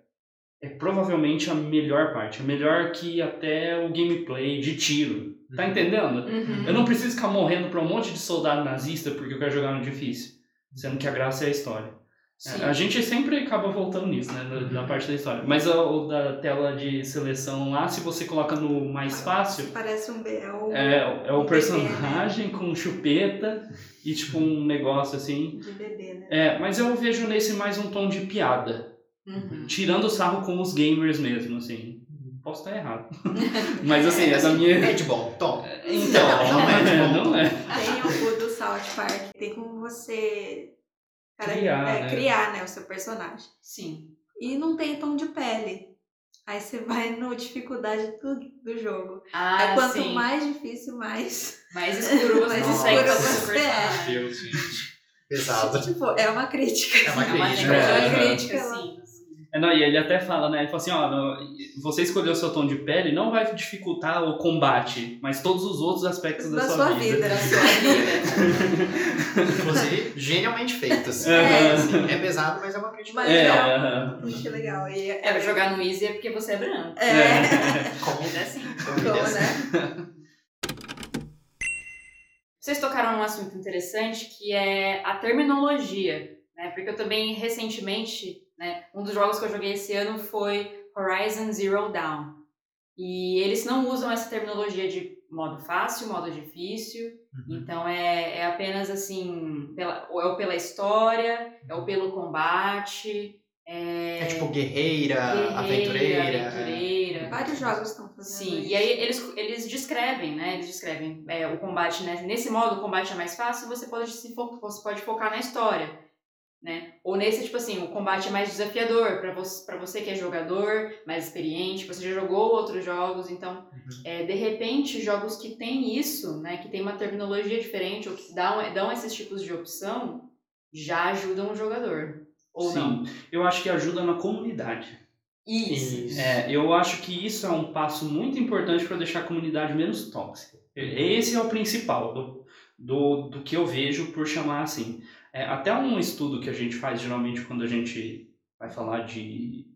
é provavelmente a melhor parte. É melhor que até o gameplay de tiro. Tá Uhum. entendendo? Uhum. Eu não preciso ficar morrendo pra um monte de soldado nazista porque eu quero jogar no difícil. Sendo que a graça é a história. Sim. A gente sempre acaba voltando nisso, né? Na, na parte da história. Mas o, o da tela de seleção lá, se você coloca no mais fácil, Parece um B. É o é, é o um personagem com chupeta e tipo um negócio assim. de bebê, né? É, mas eu vejo nesse mais um tom de piada. Uhum. Tirando o sarro com os gamers mesmo, assim. Posso estar errado. mas assim, é da minha. É de bom tom. Então, Não é de bom não é. Tem o do South Park, tem como você cara, Criar, é, né? criar né, o seu personagem. Sim. E não tem tom de pele. Aí você vai no dificuldade do, do jogo. Ah, Aí quanto sim. mais difícil, mais. Mais escuro você Mais escuro você personagem. Deus, gente. Pesado. tipo, é uma crítica. É uma É uma crítica. É. crítica, crítica, sim, sim. É, não, e ele até fala, né? Ele fala assim, ó, no- você escolheu o seu tom de pele, não vai dificultar o combate, mas todos os outros aspectos da, Da sua, sua vida. vida. Da sua vida. Inclusive, genialmente feitas. É. Assim, é pesado, mas é uma crítica. Mas É, é aham. Muito legal. E É, jogar no Easy é porque você é branco. É. É assim. Como, né? Vocês tocaram num assunto interessante que é a terminologia, né? Porque eu também recentemente, né, um dos jogos que eu joguei esse ano foi Horizon Zero Dawn. E eles não usam essa terminologia de modo fácil, modo difícil. Uhum. Então é, é apenas assim, pela, ou é o pela história, é o pelo combate, é, É tipo guerreira, guerreira, aventureira. é. aventureira. Vários jogos estão fazendo Sim, isso. e aí eles, eles descrevem, né? Eles descrevem é, o combate, né? Nesse modo, o combate é mais fácil, você pode, se fo você pode focar na história, né? Ou nesse, tipo assim, o combate é mais desafiador para você, pra você que é jogador, mais experiente, você já jogou outros jogos, então, Uhum. é, de repente, jogos que tem isso, né? Que tem uma terminologia diferente, ou que dão, dão esses tipos de opção, já ajudam o jogador. Ou Sim, não. eu acho que ajuda na comunidade. Isso. Isso. É, eu acho que isso é um passo muito importante para deixar a comunidade menos tóxica. Esse é o principal do, do, do que eu vejo por chamar assim. É, até um estudo que a gente faz geralmente quando a gente vai falar de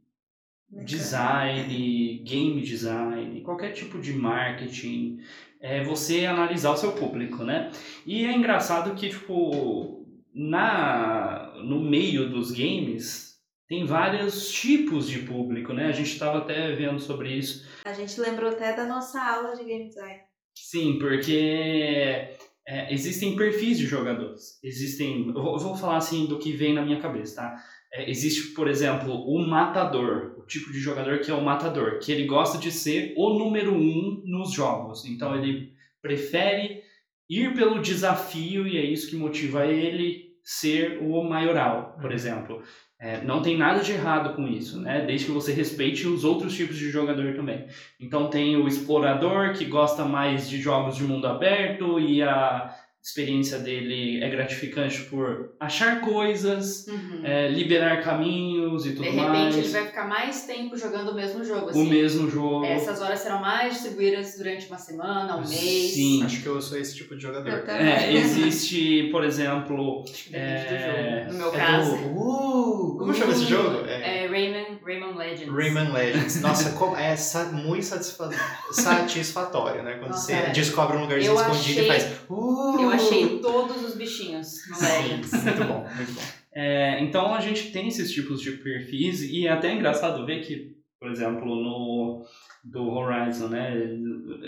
design, game design, qualquer tipo de marketing, é você analisar o seu público, né? E é engraçado que, tipo, na, no meio dos games tem vários tipos de público, né? A gente estava até vendo sobre isso. A gente lembrou até da nossa aula de game design. Sim, porque é, existem perfis de jogadores. Existem. Eu vou, eu vou falar assim do que vem na minha cabeça, tá? É, existe, por exemplo, o matador, o tipo de jogador que é o matador, que ele gosta de ser o número um nos jogos. Então ele prefere ir pelo desafio e é isso que motiva ele ser o maioral, por exemplo. É, não tem nada de errado com isso, né? Desde que você respeite os outros tipos de jogador também. Então tem o explorador que gosta mais de jogos de mundo aberto e a experiência dele é gratificante por achar coisas, Uhum. é, liberar caminhos e tudo De repente mais. ele vai ficar mais tempo jogando o mesmo jogo. O Assim. mesmo jogo. Essas horas serão mais distribuídas durante uma semana, um mês. Sim. Acho que eu sou esse tipo de jogador. Eu também. É, existe, por exemplo, Acho que depende É, do jogo. No meu É caso, do- Uh, como chama esse jogo? é Rayman, Rayman Legends. Rayman Legends. Nossa, como- é sa- muito satisfa- satisfatório, né? Quando Nossa, você é. descobre um lugarzinho Eu escondido e achei- faz. Uh! Eu achei todos os bichinhos no Legends. Muito bom, muito bom. É, então a gente tem esses tipos de perfis e é até engraçado ver que, por exemplo, no do Horizon, né,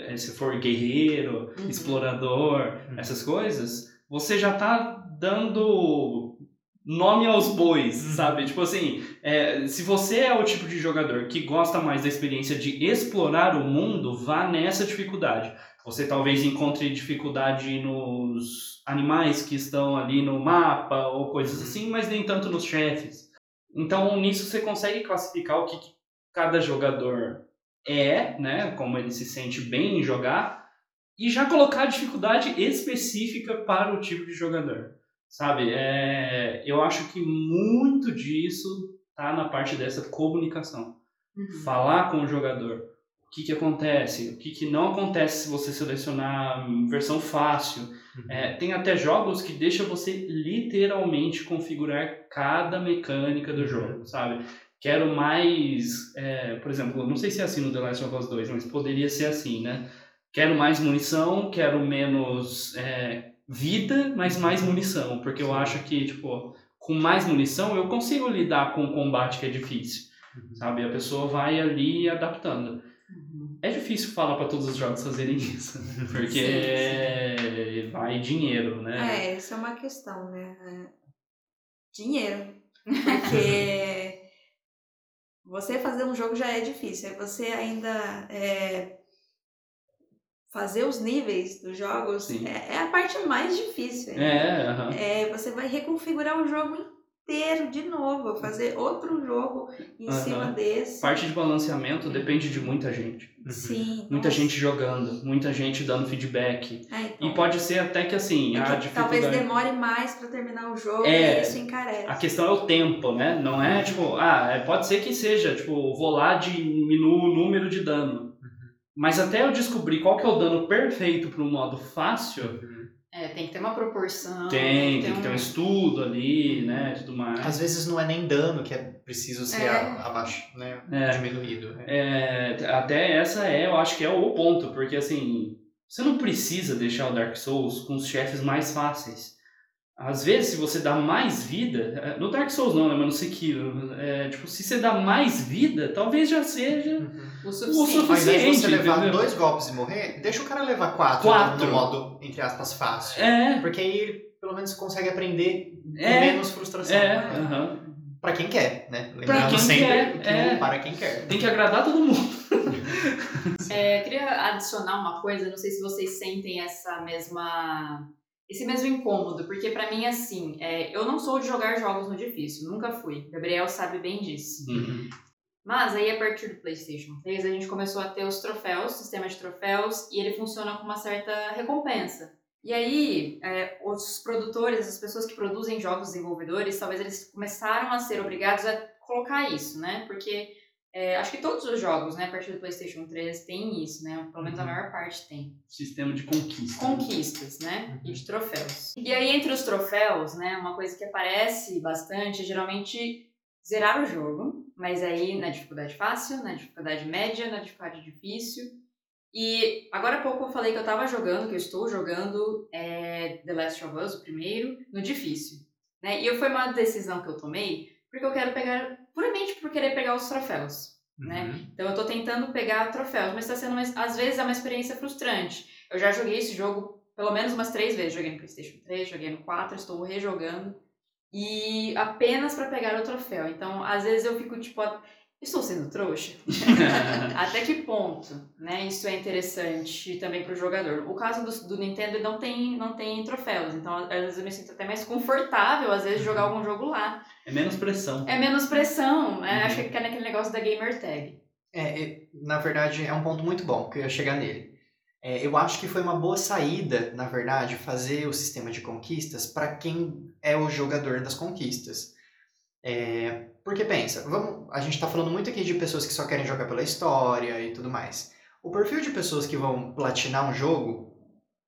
eh, se for guerreiro, Uhum. explorador, Uhum. essas coisas, você já tá dando nome aos bois, sabe? Tipo assim, é, se você é o tipo de jogador que gosta mais da experiência de explorar o mundo, vá nessa dificuldade. Você talvez encontre dificuldade nos animais que estão ali no mapa ou coisas assim, mas nem tanto nos chefes. Então, nisso você consegue classificar o que cada jogador é, né? Como ele se sente bem em jogar, e já colocar a dificuldade específica para o tipo de jogador. Sabe? É, eu acho que muito disso tá na parte dessa comunicação. Uhum. Falar com o jogador. O que, que acontece? O que, que não acontece se você selecionar versão fácil? É, tem até jogos que deixam você literalmente configurar cada mecânica do jogo, sabe? Quero mais, é, por exemplo, não sei se é assim no The Last of Us 2, mas poderia ser assim, né? Quero mais munição, quero menos é, vida, mas mais munição, porque eu acho que, tipo, com mais munição eu consigo lidar com o combate que é difícil, sabe? A pessoa vai ali adaptando. É difícil falar para todos os jogos fazerem isso, né? porque vai dinheiro, né? É, isso é uma questão, né? É Dinheiro. Porque você fazer um jogo já é difícil. Aí você ainda é, fazer os níveis dos jogos Sim. é, é a parte mais difícil. ainda. É, aham. É, você vai reconfigurar o jogo inteiro de novo, fazer outro jogo em Aham. cima desse. Parte de balanceamento depende de muita gente. Sim. Muita nossa. gente jogando, muita gente dando feedback. Ah, então. E pode ser até que assim, É a que talvez dificuldade. demore mais pra terminar o jogo É, e isso encarece. A questão é o tempo, né? Não é tipo, ah, é- pode ser que seja, tipo, vou lá diminuo o número de dano. Mas até eu descobrir qual que é o dano perfeito para um modo fácil, É, tem que ter uma proporção. tem, tem que ter um estudo ali, né? Tudo mais. Às vezes não é nem dano que é preciso ser É. abaixo, né? É. Diminuído. né? É, até essa é, eu acho que é o ponto, porque assim, você não precisa deixar o Dark Souls com os chefes mais fáceis. Às vezes, se você dá mais vida, é, no Dark Souls não, né, mas no Sekiro, é, tipo, se você dá mais vida, talvez já seja Uhum. O o suficiente. Ao você suficiente, levar entendeu? dois golpes e morrer, deixa o cara levar quatro, Quatro. no modo, entre aspas, fácil. É, Porque aí ele pelo menos consegue aprender com É. menos frustração. é, né? aham. Pra quem quer, né? Lembrando quem sempre quer, que é. para quem quer. Tem que agradar todo mundo. É, queria adicionar uma coisa, não sei se vocês sentem essa mesma esse mesmo incômodo, porque pra mim assim, é, eu não sou de jogar jogos no difícil, nunca fui. Gabriel sabe bem disso. Mas aí a partir do PlayStation 3 a gente começou a ter os troféus, sistema de troféus, e ele funciona com uma certa recompensa. E aí, é, os produtores, as pessoas que produzem jogos desenvolvedores, talvez eles começaram a ser obrigados a colocar isso, né? Porque é, acho que todos os jogos, né, a partir do PlayStation 3 tem isso, né? Pelo menos a Uhum. maior parte tem Sistema de conquista. conquistas, né? Uhum. E de troféus. E aí, entre os troféus, né, uma coisa que aparece bastante é geralmente zerar o jogo, mas aí na dificuldade fácil, na dificuldade média, na dificuldade difícil. E agora há pouco eu falei que eu tava jogando, que eu estou jogando é, The Last of Us, o primeiro, no difícil. Né? E foi uma decisão que eu tomei porque eu quero pegar, puramente querer pegar os troféus. né? Uhum. Então eu tô tentando pegar troféus, mas tá sendo uma, às vezes é uma experiência frustrante. Eu já joguei esse jogo pelo menos umas três vezes, joguei no PlayStation 3, joguei no 4, estou rejogando e apenas pra pegar o troféu. Então, às vezes eu fico tipo, "Ah, estou sendo trouxa? Até que ponto, né? Isso é interessante também pro jogador. O caso do, do Nintendo não tem não tem troféus, então às vezes eu me sinto até mais confortável às vezes jogar algum jogo lá. É menos pressão. É menos pressão, né? Uhum. Acho que é naquele negócio da gamer tag. É, é, na verdade, é um ponto muito bom, que eu ia chegar nele. É, eu acho que foi uma boa saída, na verdade, fazer o sistema de conquistas para quem é o jogador das conquistas. É, porque pensa, vamos, a gente está falando muito aqui de pessoas que só querem jogar pela história e tudo mais. O perfil de pessoas que vão platinar um jogo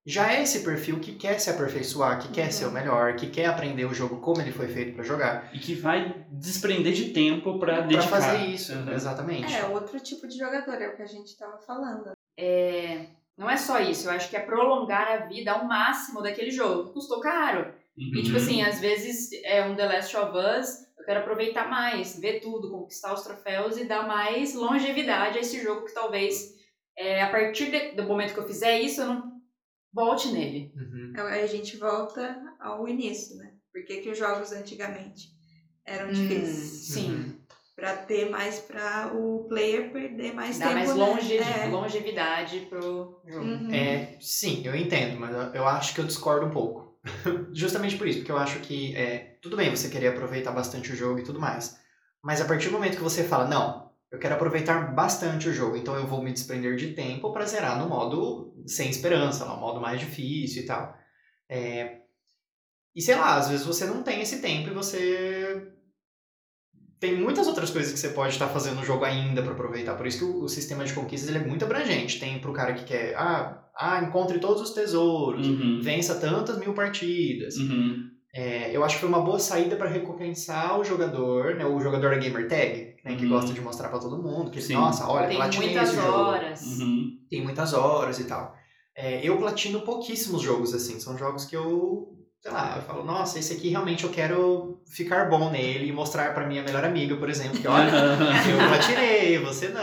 já é esse perfil que quer se aperfeiçoar, que quer ser o melhor, que quer aprender o jogo como ele foi feito para jogar. E que vai desprender de tempo pra Para dedicar. fazer isso, Uhum. exatamente. É, outro tipo de jogador, é o que a gente tava falando. É, não é só isso, eu acho que é prolongar a vida ao máximo daquele jogo. Custou caro. Uhum. E tipo assim, às vezes é um The Last of Us, eu quero aproveitar mais, ver tudo, conquistar os troféus e dar mais longevidade a esse jogo que talvez é, a partir de- do momento que eu fizer isso, eu não volte nele. Uhum. Aí a gente volta ao início, né? Por que, que os jogos antigamente eram Hum, difíceis? sim. Pra ter mais pra o player perder mais Dá tempo. mais né? longe, É. longevidade pro jogo. Uhum. É, sim, eu entendo, mas eu acho que eu discordo um pouco. Justamente por isso, porque eu acho que é, tudo bem você querer aproveitar bastante o jogo e tudo mais. Mas a partir do momento que você fala, não, eu quero aproveitar bastante o jogo, então eu vou me desprender de tempo para zerar no modo sem esperança, no modo mais difícil e tal. É, e sei lá, às vezes você não tem esse tempo e você tem muitas outras coisas que você pode estar fazendo no jogo ainda para aproveitar. Por isso que o, o sistema de conquistas ele é muito abrangente. Tem pro cara que quer, ah, ah encontre todos os tesouros, Uhum. vença tantas mil partidas. Uhum. É, eu acho que foi uma boa saída para recompensar o jogador, né, o jogador da gamer tag, né, que Uhum. gosta de mostrar para todo mundo, que Sim. nossa, olha, Tem platinei muitas esse jogo. horas. Uhum. Tem muitas horas e tal. É, eu platino pouquíssimos jogos assim, são jogos que eu, sei lá, eu falo, nossa, esse aqui realmente eu quero ficar bom nele e mostrar para minha melhor amiga, por exemplo, que olha, eu platinei, você não.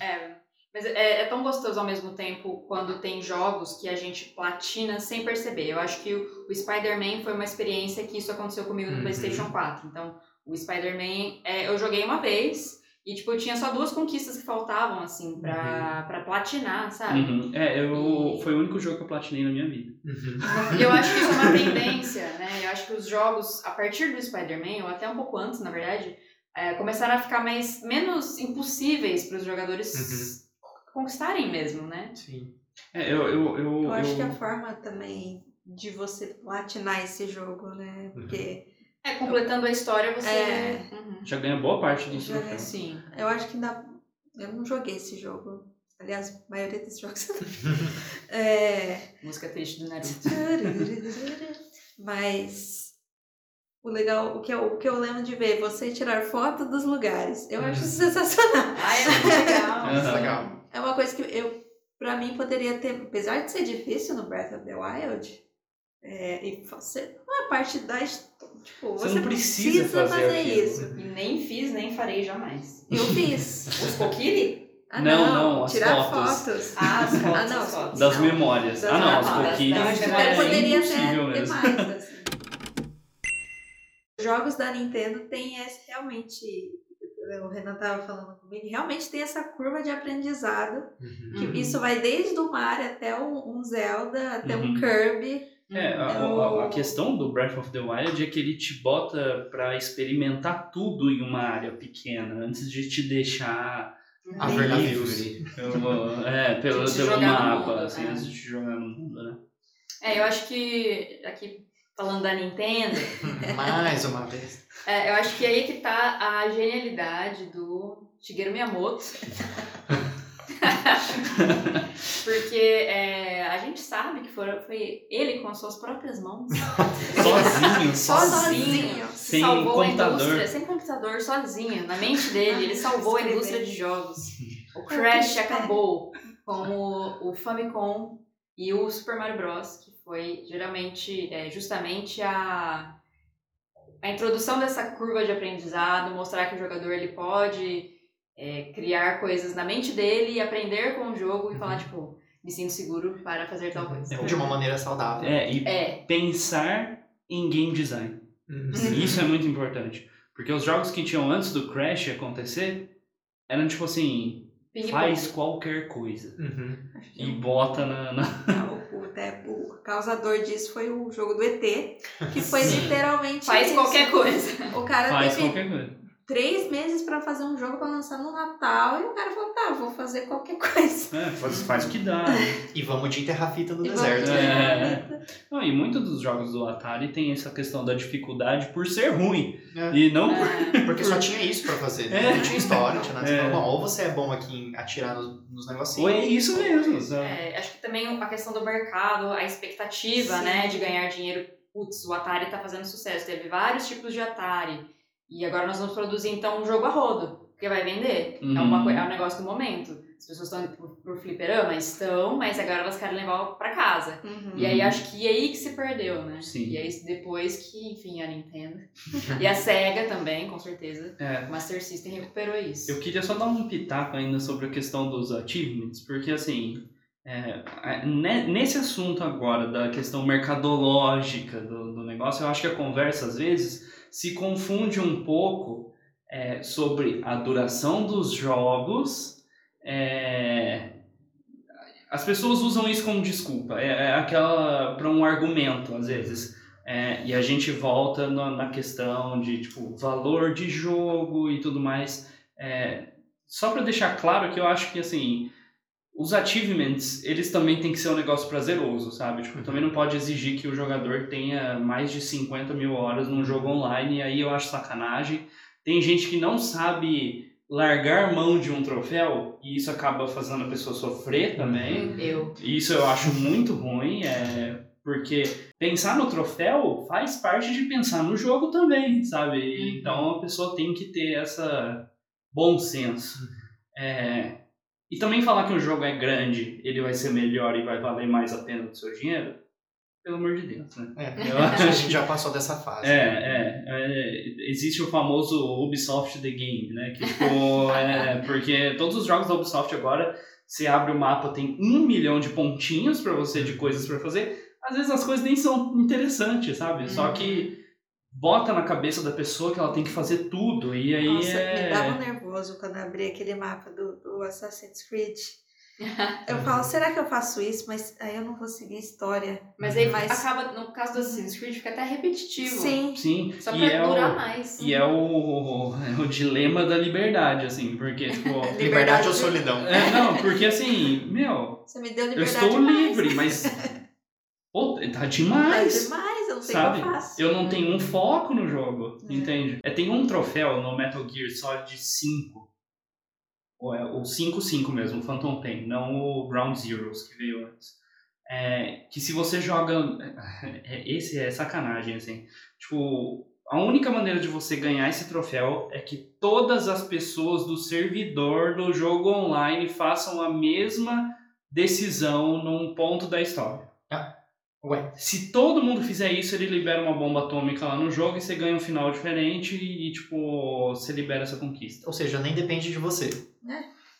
É, mas é, é tão gostoso ao mesmo tempo quando tem jogos que a gente platina sem perceber. Eu acho que o, o Spider-Man foi uma experiência que isso aconteceu comigo no Uhum. PlayStation 4. Então, o Spider-Man, é, eu joguei uma vez e, tipo, eu tinha só duas conquistas que faltavam, assim, pra, pra platinar, sabe? Uhum. É, eu, foi o único jogo que eu platinei na minha vida. Uhum. E eu acho que isso é uma tendência, né? Eu acho que os jogos, a partir do Spider-Man, ou até um pouco antes, na verdade, é, começaram a ficar mais, menos impossíveis para os jogadores conquistarem mesmo, né? Sim. É, eu, eu, eu, Eu acho eu- que a forma também de você platinar esse jogo, né? Porque É, completando a história, você. É. Uhum. já ganha boa parte do Já troféu. Sim. eu acho que ainda. Eu não joguei esse jogo. Aliás, a maioria desses jogos. é. Música triste do Naruto. Mas o legal, o que, eu, o que eu lembro de ver, você tirar foto dos lugares. Eu acho isso sensacional. Ai, é muito legal. É legal. É uma coisa que eu, pra mim, poderia ter, apesar de ser difícil no Breath of the Wild, é, e você não é parte da tipo, Você você, não precisa fazer aquilo. isso. E nem fiz, nem farei jamais. Eu fiz. Os Kokiri? Ah, Não, não, não, as tirar fotos. fotos. Ah, as fotos. Ah, não, as fotos. Das Não. memórias. Das ah, não, as memórias, Até memórias. é poderia impossível ter, ter mesmo. mais, assim. Os jogos da Nintendo tem esse realmente. O Renan tava falando comigo, realmente tem essa curva de aprendizado. Uhum. Que. Isso vai desde o Mario até um, um Zelda, até um Uhum. Kirby. É, a, a- a questão do Breath of the Wild é que ele te bota pra experimentar tudo em uma área pequena, antes de te deixar A Uhum. livre pelo, é, pelo, De pelo mapa, mundo, assim, né? antes de te jogar no mundo, né? É, eu acho que, aqui falando da Nintendo, Mais uma vez. é, eu acho que aí que tá a genialidade do Shigeru Miyamoto. Porque é, a gente sabe que foram, foi ele com as suas próprias mãos. Sozinho, Sozinho. Sem salvou computador. a indústria, sem computador, sozinho, na mente dele, ele salvou a indústria de jogos. O Crash acabou com o, o Famicom e o Super Mario Bros, que foi geralmente, é, justamente a, a introdução dessa curva de aprendizado, mostrar que o jogador ele pode é, criar coisas na mente dele e aprender com o jogo e falar, tipo, me sinto seguro para fazer tal coisa. De uma maneira saudável. É, e É, pensar em game design. Uhum. Isso é muito importante. Porque os jogos que tinham antes do Crash acontecer eram tipo assim, faz qualquer coisa. Uhum. E bota na. na- O, o, até o causador disso foi o jogo do ET, que foi Sim. literalmente. Faz isso. qualquer coisa. O cara Faz teve qualquer coisa. Três meses pra fazer um jogo pra lançar no Natal e o cara falou: tá, vou fazer qualquer coisa. É, faz, faz o que dá. né? E vamos de enterrar fita no E deserto. de- É. Não, e muitos dos jogos do Atari tem essa questão da dificuldade por ser ruim. É. E não por. É. Porque só tinha isso pra fazer. né? É. Não tinha história, não tinha nada. Você É. bom, ou você é bom aqui em atirar nos, nos Ou negocinhos. é isso mesmo. É, acho que também a questão do mercado, a expectativa, Sim. né, de ganhar dinheiro. Putz, o Atari tá fazendo sucesso. Teve vários tipos de Atari. E agora nós vamos produzir, então, um jogo a rodo. Porque vai vender. É, uma, Uhum. é um negócio do momento. As pessoas estão indo pro, pro fliperama? Estão, mas agora elas querem levar pra casa. Uhum. E aí acho que é aí que se perdeu, né? Sim. E aí depois que, enfim, a Nintendo. e a SEGA também, com certeza. É. O Master System recuperou isso. Eu queria só dar um pitaco ainda sobre a questão dos achievements, porque assim, é, nesse assunto agora da questão mercadológica do, do negócio negócio, eu acho que a conversa, às vezes, se confunde um pouco é, sobre a duração dos jogos. é, as pessoas usam isso como desculpa, é, é aquela para um argumento, às vezes. É, e a gente volta na, na questão de tipo valor de jogo e tudo mais. É, só para deixar claro que eu acho que assim os achievements eles também têm que ser um negócio prazeroso, sabe? Tipo, também não pode exigir que o jogador tenha mais de 50 mil horas num jogo online, e aí eu acho sacanagem. Tem gente que não sabe largar mão de um troféu e isso acaba fazendo a pessoa sofrer também. Eu. Isso eu acho muito ruim, é, porque pensar no troféu faz parte de pensar no jogo também, sabe? Então a pessoa tem que ter essa bom senso. É, e também falar que um jogo é grande, ele vai ser melhor e vai valer mais a pena do seu dinheiro, pelo amor de Deus, né? É, Eu a acho gente já passou dessa fase. é, é, é, existe o famoso Ubisoft The Game, né? Que, tipo, é, porque todos os jogos da Ubisoft agora, você abre o mapa, tem um milhão de pontinhos pra você, de coisas pra fazer. Às vezes as coisas nem são interessantes, sabe? Só que bota na cabeça da pessoa que ela tem que fazer tudo, e aí Nossa, é... me dava nervoso quando eu abri aquele mapa do, do Assassin's Creed. Eu falo, será que eu faço isso? Mas aí eu não vou seguir a história. Mas aí Mas- acaba, no caso do Assassin's Creed, fica até repetitivo. Sim. Sim, Só e pra é durar o... mais. E é o, é o dilema da liberdade, assim, porque, tipo... Liberdade ou solidão? É, não, porque assim, meu, Você me deu eu liberdade estou demais. livre, mas. Tá Tá demais. demais, eu não sei o Sabe? que eu faço. Eu não tenho um foco no jogo, É. entende? É, tem um troféu no Metal Gear Solid 5. Ou é o 5-5 mesmo, o Phantom Pain, não o Ground Zeroes que veio antes. É, que se você joga. é, Esse é sacanagem, assim. Tipo, a única maneira de você ganhar esse troféu é que todas as pessoas do servidor do jogo online façam a mesma decisão num ponto da história. Ué, Se todo mundo fizer isso, ele libera uma bomba atômica lá no jogo e você ganha um final diferente e, tipo, você libera essa conquista. ou seja, nem depende de você.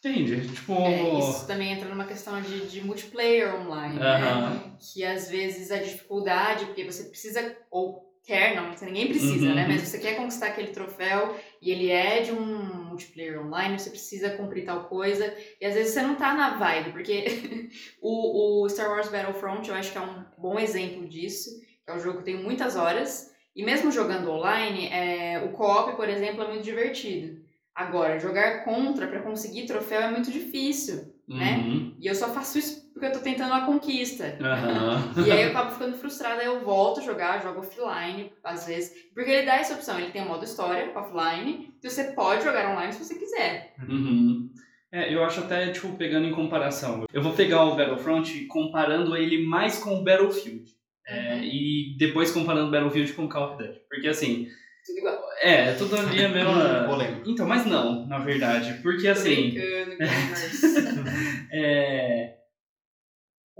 Entende? Tipo. É, isso também entra numa questão de, de multiplayer online, né? Que às vezes a dificuldade, porque você precisa, ou quer, não, ninguém precisa, Uhum. né? Mas você quer conquistar aquele troféu e ele é de um multiplayer online, você precisa cumprir tal coisa, e às vezes você não tá na vibe, porque o, o Star Wars Battlefront eu acho que é um bom exemplo disso, é um jogo que tem muitas horas, e mesmo jogando online, é, o co-op, por exemplo, é muito divertido. Agora, jogar contra pra conseguir troféu é muito difícil. né? Uhum. E eu só faço isso porque eu tô tentando a conquista. Aham. E aí eu acabo ficando frustrada, aí eu volto a jogar, jogo offline, às vezes. Porque ele dá essa opção, ele tem o modo história, offline, e você pode jogar online se você quiser. Uhum. É, eu acho até, tipo, pegando em comparação. Eu vou pegar o Battlefront comparando ele mais com o Battlefield. É, Uhum. e depois comparando o Battlefield com o Call of Duty. Porque assim, Tudo igual. é, é tudo ali a mesma. Polêmico. Então, mas não, na verdade. Porque Tô assim. brincando. É,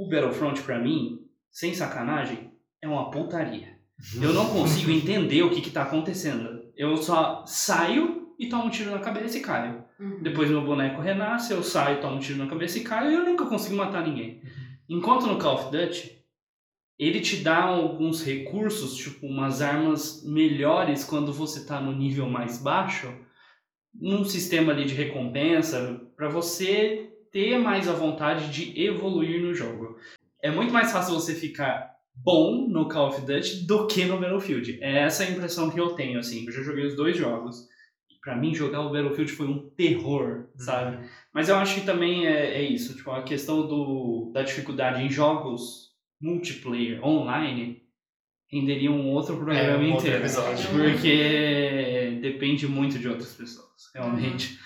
o Battlefront, pra mim, sem sacanagem, é uma putaria. Eu não consigo entender o que, que tá acontecendo. Eu só saio e tomo um tiro na cabeça e caio. Uhum. Depois meu boneco renasce, eu saio, tomo um tiro na cabeça e caio e eu nunca consigo matar ninguém. Enquanto no Call of Duty, ele te dá alguns recursos, tipo umas armas melhores quando você tá no nível mais baixo, num sistema ali de recompensa, pra você ter mais a vontade de evoluir no jogo. É muito mais fácil você ficar bom no Call of Duty do que no Battlefield. É essa a impressão que eu tenho, assim. Eu já joguei os dois jogos. E pra mim, jogar o Battlefield foi um terror, sabe? Mas eu acho que também é, é isso. Tipo, a questão do, da dificuldade em jogos multiplayer online renderia um outro programa É, um inteiro. episódio. Porque depende muito de outras pessoas, realmente.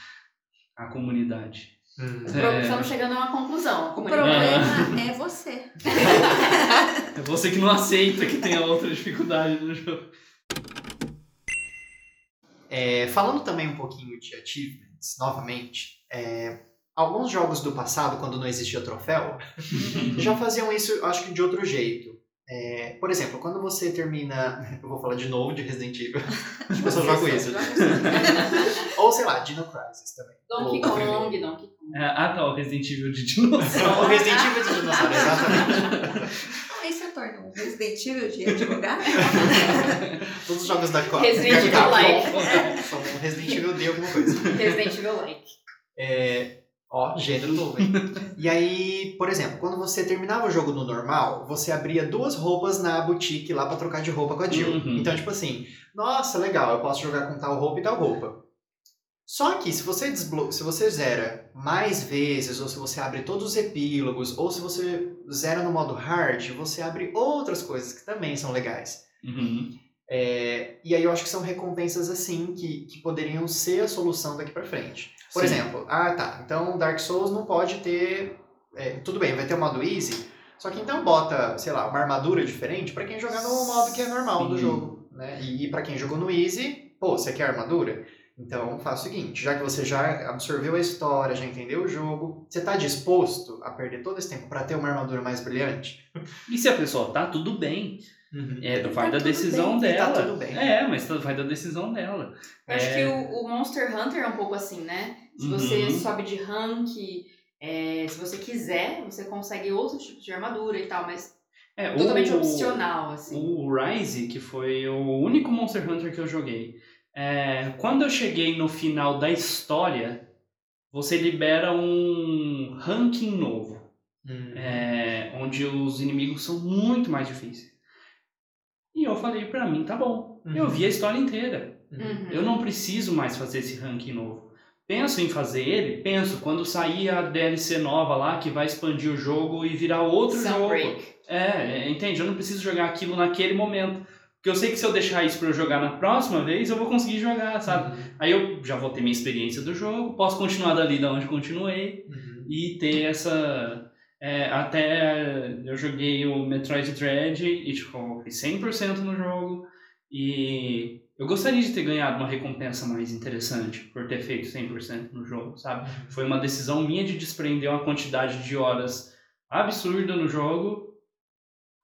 A comunidade. Hum. O pro- Estamos chegando a uma conclusão. O problema é você. É você que não aceita que tenha outra dificuldade no jogo. É, falando também um pouquinho de achievements, novamente, é, alguns jogos do passado, quando não existia troféu, já faziam isso, acho que de outro jeito. É, por exemplo, quando você termina. Eu vou falar de novo de Resident Evil. Acho que eu só jogo isso. Ou sei lá, Dino Crisis também. Donkey. Kong, Donkey Kong. É, ah tá, o Resident Evil de dinossauro. O Resident Evil de dinossauro, exatamente. Aí você torna um Resident Evil de advogado. Todos os jogos da Capcom Resident Evil like. são Resident Evil D alguma coisa. Resident Evil like. É, ó, gênero novo, hein? E aí, por exemplo, quando você terminava o jogo no normal, você abria duas roupas na boutique lá pra trocar de roupa com a Jill. Uhum. Então, tipo assim, nossa, legal, eu posso jogar com tal roupa e tal roupa. Só que se você desblo... se você zera mais vezes, ou se você abre todos os epílogos, ou se você zera no modo hard, você abre outras coisas que também são legais. Uhum. É, e aí eu acho que são recompensas assim que, que poderiam ser a solução daqui pra frente. Por Sim. exemplo, ah tá, então Dark Souls não pode ter. é, tudo bem, vai ter o modo easy, só que então bota, sei lá, uma armadura diferente pra quem jogar no modo que é normal do Sim. jogo. Né? E, e para quem jogou no easy, pô, você quer armadura? Então faz o seguinte, já que você já absorveu a história, já entendeu o jogo, você tá disposto a perder todo esse tempo pra ter uma armadura mais brilhante? E se a pessoa tá, tudo bem. É, vai Tá da decisão bem, tá dela. tudo bem. É, mas vai da decisão dela. Eu acho É. que o, o Monster Hunter é um pouco assim, né? Se você Uhum. sobe de rank, é, se você quiser, você consegue outros tipos de armadura e tal, mas É, totalmente o- opcional, assim. O Rise, que foi o único Monster Hunter que eu joguei, é, quando eu cheguei no final da história, você libera um ranking novo, Hum. é, onde os inimigos são muito mais difíceis. E eu falei pra mim, tá bom, eu Uhum. vi a história inteira, Uhum. eu não preciso mais fazer esse ranking novo. Penso em fazer ele, penso quando sair a DLC nova lá que vai expandir o jogo e virar outro jogo. Sunbreak. É, é, entende? Eu não preciso jogar aquilo naquele momento. Porque eu sei que se eu deixar isso pra eu jogar na próxima vez, eu vou conseguir jogar, sabe? Uhum. Aí eu já vou ter minha experiência do jogo, posso continuar dali da onde continuei Uhum. e ter essa. É, até eu joguei o Metroid Dread e tipo, fiz 100% no jogo e eu gostaria de ter ganhado uma recompensa mais interessante por ter feito 100% no jogo, sabe? Foi uma decisão minha de desprender uma quantidade de horas absurda no jogo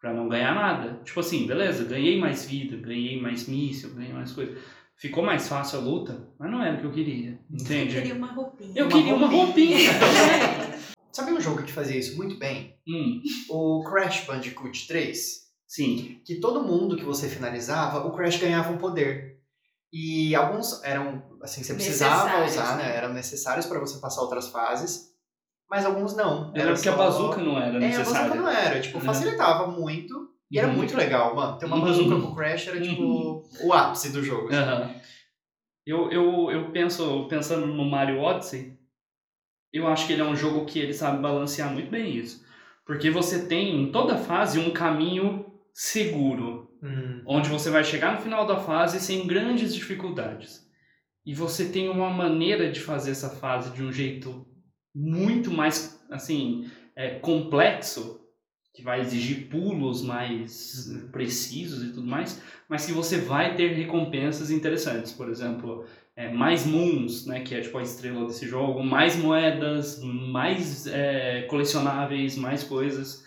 pra não ganhar nada. Tipo assim, beleza, ganhei mais vida, ganhei mais míssil, ganhei mais coisa. Ficou mais fácil a luta, mas não era o que eu queria, entende? Eu queria uma roupinha. Eu Uma queria uma roupinha. Sabe um jogo que fazia isso muito bem? hum, O Crash Bandicoot 3. sim. Que todo mundo que você finalizava, o Crash ganhava um poder. E alguns eram, assim, você precisava Necessários, usar, né? né? Eram necessários para você passar outras fases. Mas alguns não. Era porque a só- bazuca não era É, a bazuca necessária. não era. Tipo, Uhum. facilitava muito. E era Uhum. muito legal, mano. Ter uma Uhum. bazuca com o Crash era, tipo, o ápice do jogo. assim. Aham. Eu, eu, eu penso, pensando no Mario Odyssey, eu acho que ele é um jogo que ele sabe balancear muito bem isso. Porque você tem em toda fase um caminho seguro, Hum. onde você vai chegar no final da fase sem grandes dificuldades. E você tem uma maneira de fazer essa fase de um jeito muito mais, assim, é, complexo, que vai exigir pulos mais Uhum. precisos e tudo mais, mas que você vai ter recompensas interessantes. Por exemplo, é, mais moons, né, que é tipo a estrela desse jogo, mais moedas, mais é, colecionáveis, mais coisas.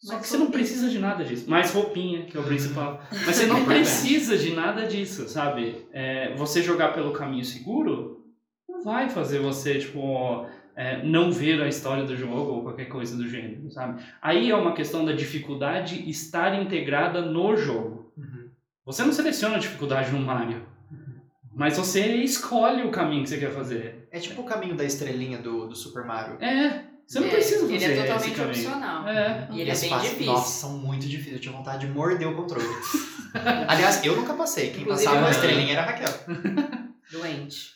Só Mais que você não precisa de nada disso. Mais roupinha, que é o principal. Mas você não precisa de nada disso, sabe? É, você jogar pelo caminho seguro não vai fazer você, tipo, é, não ver a história do jogo ou qualquer coisa do gênero, sabe? Aí é uma questão da dificuldade estar integrada no jogo. Uhum. Você não seleciona a dificuldade no Mario, mas você escolhe o caminho que você quer fazer. É tipo o caminho da estrelinha do, do Super Mario. É, você não É, precisa fazer Ele é totalmente opcional. É. E ele é as bem fases, difícil. Nossa, são muito difíceis. Eu tinha vontade de morder o controle. Aliás, eu nunca passei. Quem Inclusive, passava a estrelinha era a Raquel. Doente.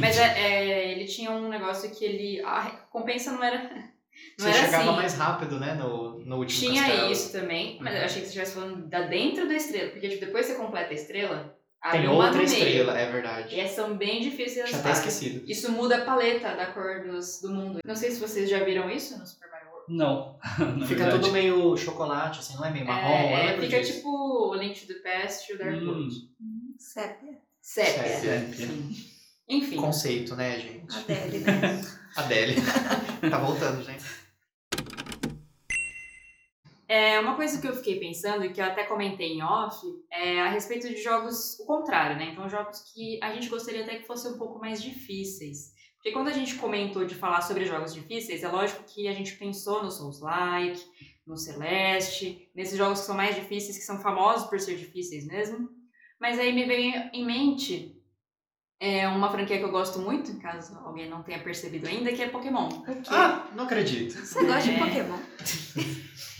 Mas é, é, ele tinha um negócio que ele. A recompensa não era. Não Você chegava assim. mais rápido, né? No, no último Tinha castelo. isso também, mas Uhum. eu achei que você estivesse falando da dentro da estrela. Porque tipo, depois você completa a estrela, Tem outra estrela, é verdade. E essas são bem difíceis as Tinha até esquecido. Isso muda a paleta da cor dos, do mundo. Não sei se vocês já viram isso no Super Mario World. Não. Fica verdade. tudo meio chocolate, assim, não é meio marrom? É, fica disso. tipo o Link to the Past e o Dark Hum. World. Sépia. Sépia. Sépia. Sim. Enfim. Conceito, né, gente? Adele, né? Adele. tá voltando, gente. É, uma coisa que eu fiquei pensando e que eu até comentei em off é a respeito de jogos o contrário, né? Então, jogos que a gente gostaria até que fossem um pouco mais difíceis. Porque quando a gente comentou de falar sobre jogos difíceis, é lógico que a gente pensou no Souls-like, no Celeste, nesses jogos que são mais difíceis, que são famosos por ser difíceis mesmo. Mas aí me veio em mente é, uma franquia que eu gosto muito, caso alguém não tenha percebido ainda, que é Pokémon. Ah, não acredito. Você gosta de É. Pokémon?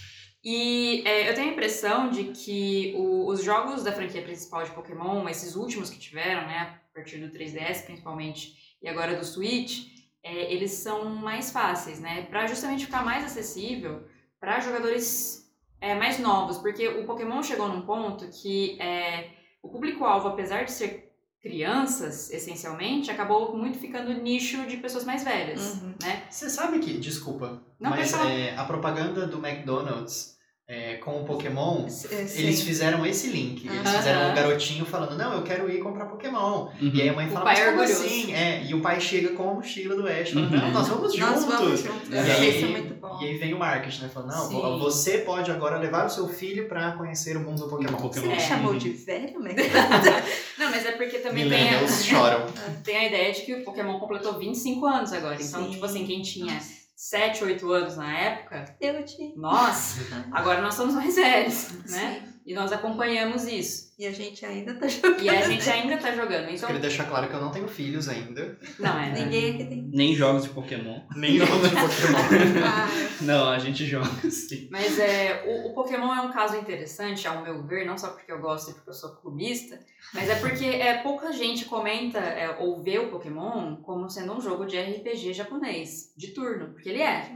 E é, eu tenho a impressão de que o- os jogos da franquia principal de Pokémon, esses últimos que tiveram, né, a partir do 3DS principalmente, e agora do Switch, é, eles são mais fáceis, né, para justamente ficar mais acessível para jogadores é, mais novos, porque o Pokémon chegou num ponto que é, o público-alvo, apesar de ser crianças, essencialmente, acabou muito ficando nicho de pessoas mais velhas, Uhum. né? Você sabe que, desculpa, Não, mas é, a propaganda do McDonald's é, com o Pokémon, É, sim. eles fizeram esse link. Eles fizeram um garotinho falando, não, eu quero ir comprar Pokémon. E aí a mãe fala, mas é como orgulhoso. assim? É, e o pai chega com a mochila do Ash, falando, Uhum. não, nós vamos Nós juntos. vamos juntos. E Eu E achei aí, isso muito bom. e aí vem o marketing, né? Falando, não, Sim. vo- você pode agora levar o seu filho pra conhecer o mundo do Pokémon. Pokémon. Você me É. chamou de velho, né? Não, mas é porque também tem a, choram. tem a ideia de que o Pokémon completou 25 anos agora. Então, Sim. tipo assim, quem tinha 7, 8 anos na época, Eu te. nós, agora nós somos mais velhos, né? Sim. E nós acompanhamos isso. E a gente ainda tá jogando. E a gente ainda tá jogando. Eu Então, queria deixar claro que eu não tenho filhos ainda. não é. Ninguém aqui tem. Nem jogos de Pokémon. Nem jogos de Pokémon. Ah, Não, a gente joga sim. Mas é, o, o Pokémon é um caso interessante, ao meu ver, não só porque eu gosto e porque eu sou clubista, mas é porque é, pouca gente comenta é, ou vê o Pokémon como sendo um jogo de RPG japonês, de turno, porque ele é.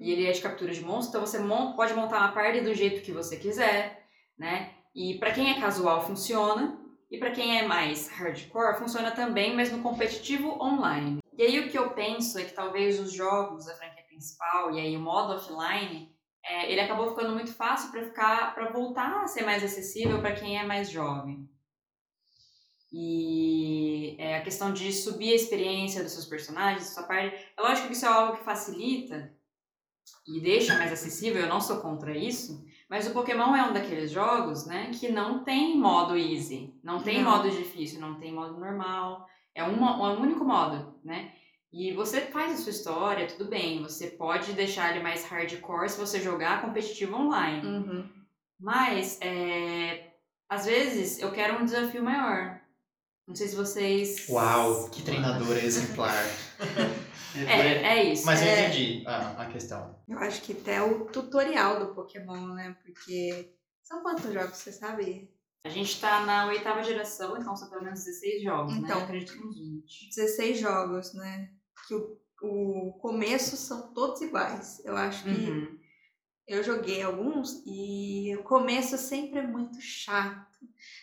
E ele é de captura de monstros, então você mon- pode montar uma party do jeito que você quiser, né? E pra quem é casual funciona, e pra quem é mais hardcore funciona também, mas no competitivo online. E aí o que eu penso é que talvez os jogos da franquia principal e aí o modo offline, é, ele acabou ficando muito fácil pra ficar, para voltar a ser mais acessível pra quem é mais jovem. E é, a questão de subir a experiência dos seus personagens, da sua parte, é lógico que isso é algo que facilita e deixa mais acessível, eu não sou contra isso, mas o Pokémon é um daqueles jogos, né, que não tem modo easy, não tem Não. modo difícil, não tem modo normal, é um, um único modo, né? E você faz a sua história, tudo bem, você pode deixar ele mais hardcore se você jogar competitivo online. Uhum. Mas, é, às vezes, eu quero um desafio maior. Não sei se vocês... Uau, que treinadora exemplar. É, é isso. Mas eu É. entendi a, a questão. Eu acho que até o tutorial do Pokémon, né? Porque. São quantos jogos, você sabe? A gente tá na oitava geração, então são pelo menos 16 jogos, né? Então. Eu acredito que uns 20. 16 jogos, né? Que o, o começo são todos iguais. Eu acho que Uhum. eu joguei alguns e o começo sempre é muito chato.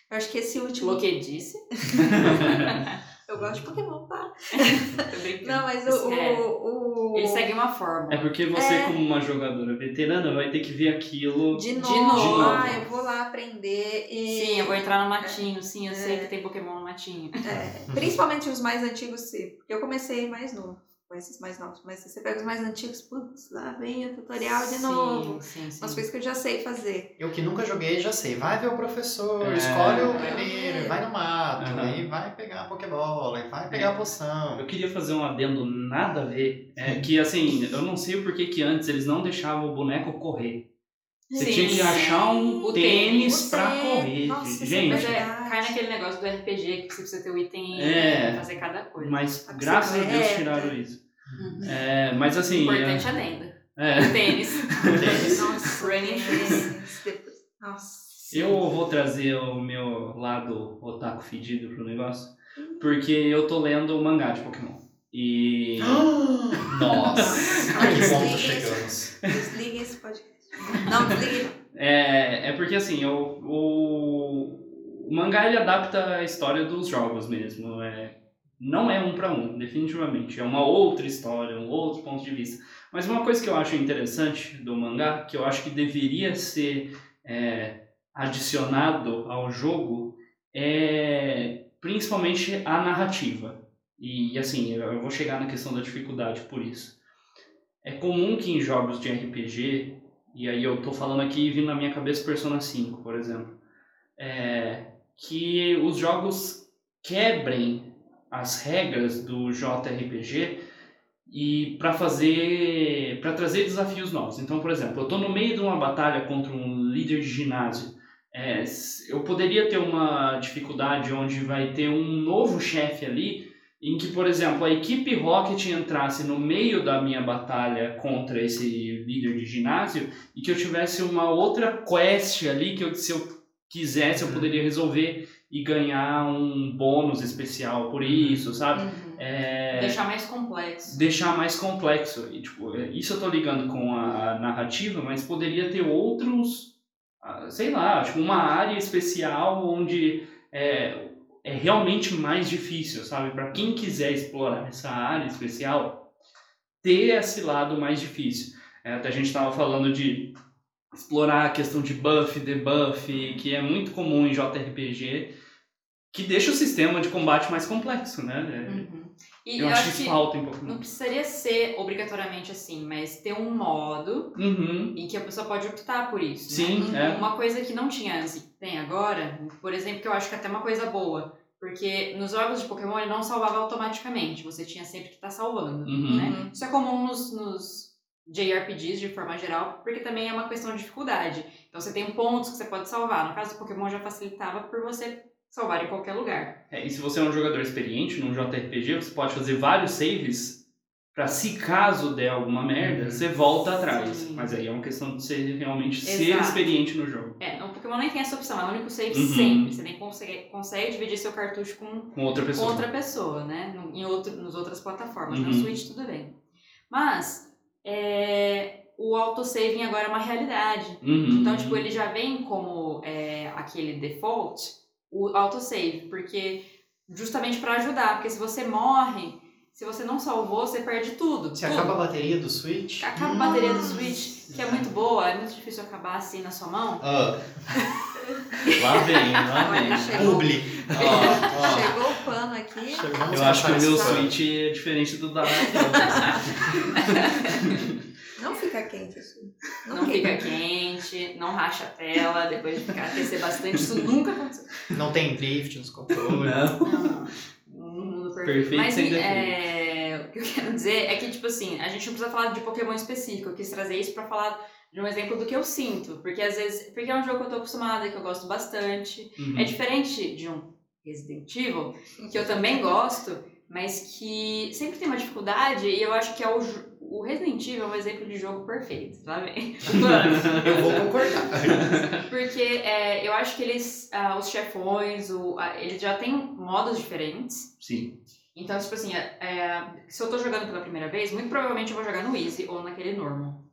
Eu acho que esse último. O que disse? Eu gosto de Pokémon, tá? Tô brincando. Não, mas o. É, o, o... Ele segue uma fórmula. É porque você, É. como uma jogadora veterana, vai ter que ver aquilo. De novo. De novo. Ah, eu vou lá aprender. E... Sim, eu vou entrar no matinho, sim, eu sei É. que tem Pokémon no matinho. É, principalmente os mais antigos, sim. Porque eu comecei mais novo, com esses mais novos. Mas se você pega os mais antigos, putz, lá vem o tutorial de novo. Sim, sim, sim. Umas coisas que eu já sei fazer. Eu que nunca joguei, já sei. Vai ver o professor, É. escolhe o É. primeiro, vai no mato, Aham. aí vai pegar a Pokébola, aí vai pegar a poção. Eu queria fazer um adendo nada a ver. É que assim, eu não sei porquê que antes eles não deixavam o boneco correr. Você Sim, tinha que sim. achar um O tênis tênis. pra correr. Nossa, é Gente, é. Cai naquele negócio do RPG que você precisa ter o item É. pra fazer cada coisa. mas A graças a Deus bicicleta. tiraram isso. Uhum. É, mas assim. Importante adenda. é, O tênis. Tênis. Nossa, Running tênis, depois- Nossa. eu vou trazer o meu lado otaku fedido pro negócio. Porque eu tô lendo o mangá de Pokémon. E. Nossa, a que ponto chegamos. Desliguem esse podcast. Não, desliguem. É, é porque assim, o, o, o mangá ele adapta a história dos jogos mesmo. É, não é um para um, definitivamente. É uma outra história, um outro ponto de vista. Mas uma coisa que eu acho interessante do mangá, que eu acho que deveria ser é, adicionado ao jogo, é principalmente a narrativa. E assim, eu vou chegar na questão da dificuldade por isso. É comum que em jogos de RPG e aí eu tô falando aqui vindo na minha cabeça Persona 5, por exemplo. É, que os jogos quebrem as regras do JRPG e para fazer para trazer desafios novos. Então, por exemplo, eu estou no meio de uma batalha contra um líder de ginásio. É, eu poderia ter uma dificuldade onde vai ter um novo chefe ali, em que, por exemplo, a equipe Rocket entrasse no meio da minha batalha contra esse líder de ginásio e que eu tivesse uma outra quest ali que eu, se eu quisesse eu poderia resolver e ganhar um bônus especial por isso, sabe? Uhum. É, Deixar mais complexo. deixar mais complexo. E, tipo, é, isso eu tô ligando com a narrativa, mas poderia ter outros, ah, sei lá, tipo, uma área especial onde é, é realmente mais difícil, sabe? Para quem quiser explorar essa área especial, ter esse lado mais difícil. É, até a gente estava falando de explorar a questão de buff, debuff, que é muito comum em JRPG, que deixa o sistema de combate mais complexo, né? É, Uhum. E Eu, eu, acho acho que falta um pouco. não precisaria ser obrigatoriamente assim, mas ter um modo Uhum. em que a pessoa pode optar por isso. Sim, né? é. Uma coisa que não tinha antes e tem agora, por exemplo, que eu acho que é até uma coisa boa. Porque nos jogos de Pokémon ele não salvava automaticamente, você tinha sempre que estar salvando. Uhum. Né? Isso é comum nos, nos JRPGs de forma geral, porque também é uma questão de dificuldade. Então você tem pontos que você pode salvar. No caso do Pokémon já facilitava por você salvar em qualquer lugar. É, e se você é um jogador experiente num JRPG, você pode fazer vários saves pra se caso der alguma merda, Uhum. você volta atrás. Sim. Mas aí é uma questão de ser realmente ser Exato. experiente no jogo. É, no Pokémon nem tem essa opção, é o único save Uhum. sempre. Você nem consegue, consegue dividir seu cartucho com Com outra com pessoa. outra pessoa, né? No- Em outro, nas outras plataformas. No Uhum. Switch tudo bem. Mas é, o autosaving agora é uma realidade. Uhum. Então, tipo, ele já vem como é, aquele default, o autosave, porque justamente para ajudar, porque se você morre, se você não salvou, você perde tudo. Se acaba a bateria do Switch. Acaba a bateria do Switch, que é muito boa, é muito difícil acabar assim na sua mão. Ah, Lá vem, lá vem. chegou. publi. Ó, ó. Chegou o pano aqui. Chegamos Eu acho que o meu. Switch é diferente do da Não fica quente isso. Não fica quente, não racha a tela, depois de ficar aquecer bastante. Isso nunca aconteceu. Não tem drift nos controles. Não. Não, não. Um mundo perfeito. Perfeito Mas sem é, o que eu quero dizer é que, tipo assim, a gente não precisa falar de Pokémon específico. Eu quis trazer isso pra falar de um exemplo do que eu sinto. Porque às vezes. Porque é um jogo que eu tô acostumada, que eu gosto bastante. Uhum. É diferente de um Resident Evil, que eu também gosto, mas que sempre tem uma dificuldade. E eu acho que é o, o Resident Evil é um exemplo de jogo perfeito, sabe? Eu vou concordar. Porque é, eu acho que eles, ah, os chefões, o, ah, eles já têm modos diferentes. Sim. Então, tipo assim, é, é, se eu tô jogando pela primeira vez, muito provavelmente eu vou jogar no Easy ou naquele normal.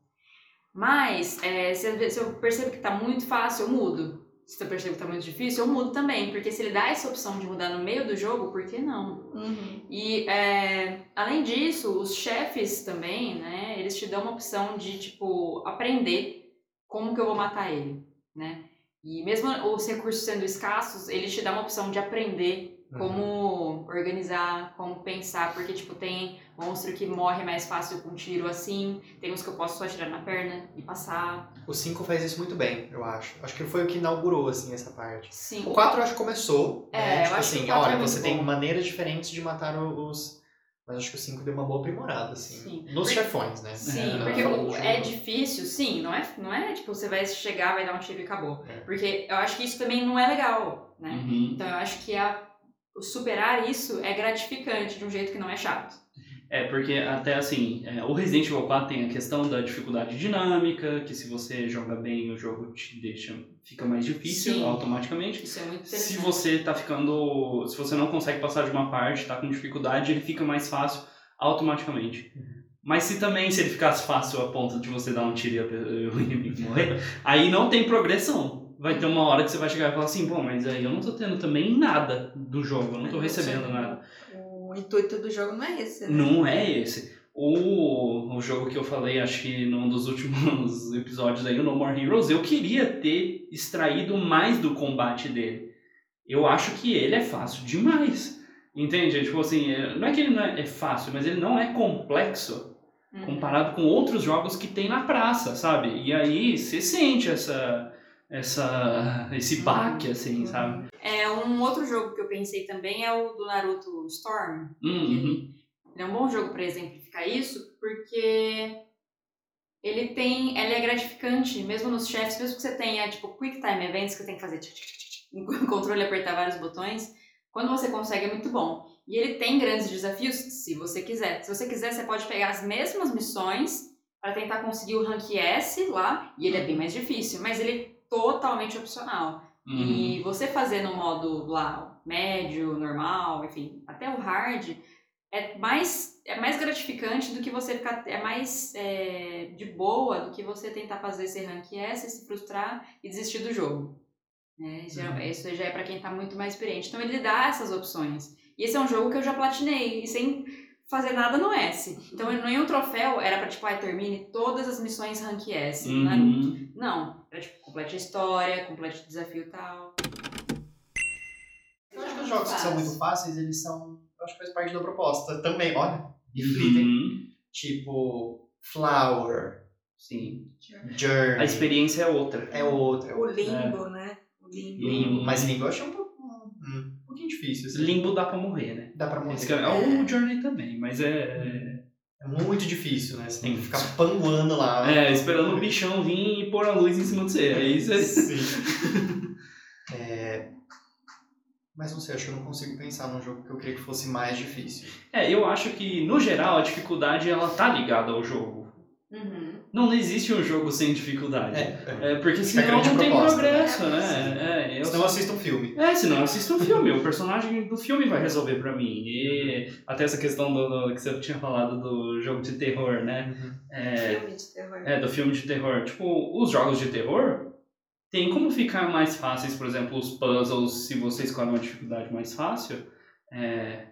Mas, é, se, eu- se eu percebo que tá muito fácil, eu mudo. Se eu percebo que tá muito difícil, eu mudo também. Porque se ele dá essa opção de mudar no meio do jogo, por que não? Uhum. E, é, além disso, os chefes também, né, eles te dão uma opção de, tipo, aprender como que eu vou matar ele, né? E mesmo os recursos sendo escassos, eles te dão uma opção de aprender como organizar, como pensar, porque, tipo, tem monstro que morre mais fácil com tiro assim, tem uns que eu posso só atirar na perna e passar. O 5 faz isso muito bem, eu acho. Acho que foi o que inaugurou, assim, essa parte. Sim. O 4 eu acho que começou, É, né? eu Tipo acho que assim, o quatro olha, é muito você tem bom. maneiras diferentes de matar os... Mas acho que o 5 deu uma boa aprimorada, assim. Sim. Nos Porque- chefões, né? Sim, Não porque falando o- é difícil, sim, não é, não é tipo, você vai chegar, vai dar um tiro e acabou. É. Porque eu acho que isso também não é legal, né? Uhum. Então eu acho que a, o superar isso é gratificante de um jeito que não é chato. É, porque até assim, é, o Resident Evil 4 tem a questão da dificuldade dinâmica, que se você joga bem o jogo te deixa, fica mais difícil Sim. automaticamente. Isso é muito Se interessante. você tá ficando. Se você não consegue passar de uma parte, tá com dificuldade, ele fica mais fácil automaticamente. Mas se também se ele ficasse fácil a ponto de você dar um tiro e o inimigo morrer, aí não tem progressão. Vai ter uma hora que você vai chegar e falar assim, bom, mas aí eu não tô tendo também nada do jogo, eu não tô recebendo nada. O intuito do jogo não é esse, né? Não é esse. O, o jogo que eu falei, acho que num dos últimos episódios aí, o No More Heroes, eu queria ter extraído mais do combate dele. Eu acho que ele é fácil demais. Entende? Tipo assim, é- não é que ele não é, é fácil, mas ele não é complexo Uhum. comparado com outros jogos que tem na praça, sabe? E aí você sente essa, essa, esse baque, assim, sabe? É, um outro jogo que eu pensei também é o do Naruto Storm. Uhum. Ele é um bom jogo para exemplificar isso, porque ele tem, ele é gratificante, mesmo nos chefes, mesmo que você tenha tipo quick time events que você tem que fazer tch, tch, tch, tch, o controle apertar vários botões, quando você consegue é muito bom. E ele tem grandes desafios, se você quiser. Se você quiser, você pode pegar as mesmas missões para tentar conseguir o rank S lá, e ele é bem mais difícil, mas ele totalmente opcional. Uhum. E você fazer no modo lá, médio, normal, enfim, até o hard, é mais, é mais gratificante do que você ficar. É mais é, de boa do que você tentar fazer esse rank S, se frustrar e desistir do jogo. Né? Isso, Uhum. já, isso já é pra quem tá muito mais experiente. Então ele dá essas opções. E esse é um jogo que eu já platinei, e sem fazer nada no S. Então no em um troféu era pra tipo, ah, termine todas as missões rank S. Uhum. não, era tipo, complete a história, complete o desafio e tal. Eu acho que os jogos que são muito fáceis, eles são. Eu acho que faz parte da proposta também. Olha, reflitem. Uhum. Tipo, Flower, Sim. Journey. A experiência é outra. É outra. é O limbo, né? O limbo. Limbo. Mas Limbo eu achei um, pouco- pouquinho difícil. Assim. Limbo dá pra morrer, né? Dá pra morrer. Esse que é, o Journey também, mas é. É muito difícil, né? Você tem que ficar panguando lá. É, esperando o bichão vir e pôr a luz em cima de você. Aí você. Sim. É, Mas não sei, acho que eu não consigo pensar num jogo que eu queria que fosse mais difícil. É, eu acho que, no geral, a dificuldade ela tá ligada ao jogo. Uhum. Não existe um jogo sem dificuldade. É, É, porque Fica senão não tem proposta, progresso, né? né? É, eu Senão assista um filme. É, senão eu assisto um filme. O personagem do filme vai resolver pra mim. E até essa questão do, do- que você tinha falado do jogo de terror, né? É, Filme de terror. é, do filme de terror. Tipo, os jogos de terror tem como ficar mais fáceis, por exemplo, os puzzles, se você escolhe uma dificuldade mais fácil. É,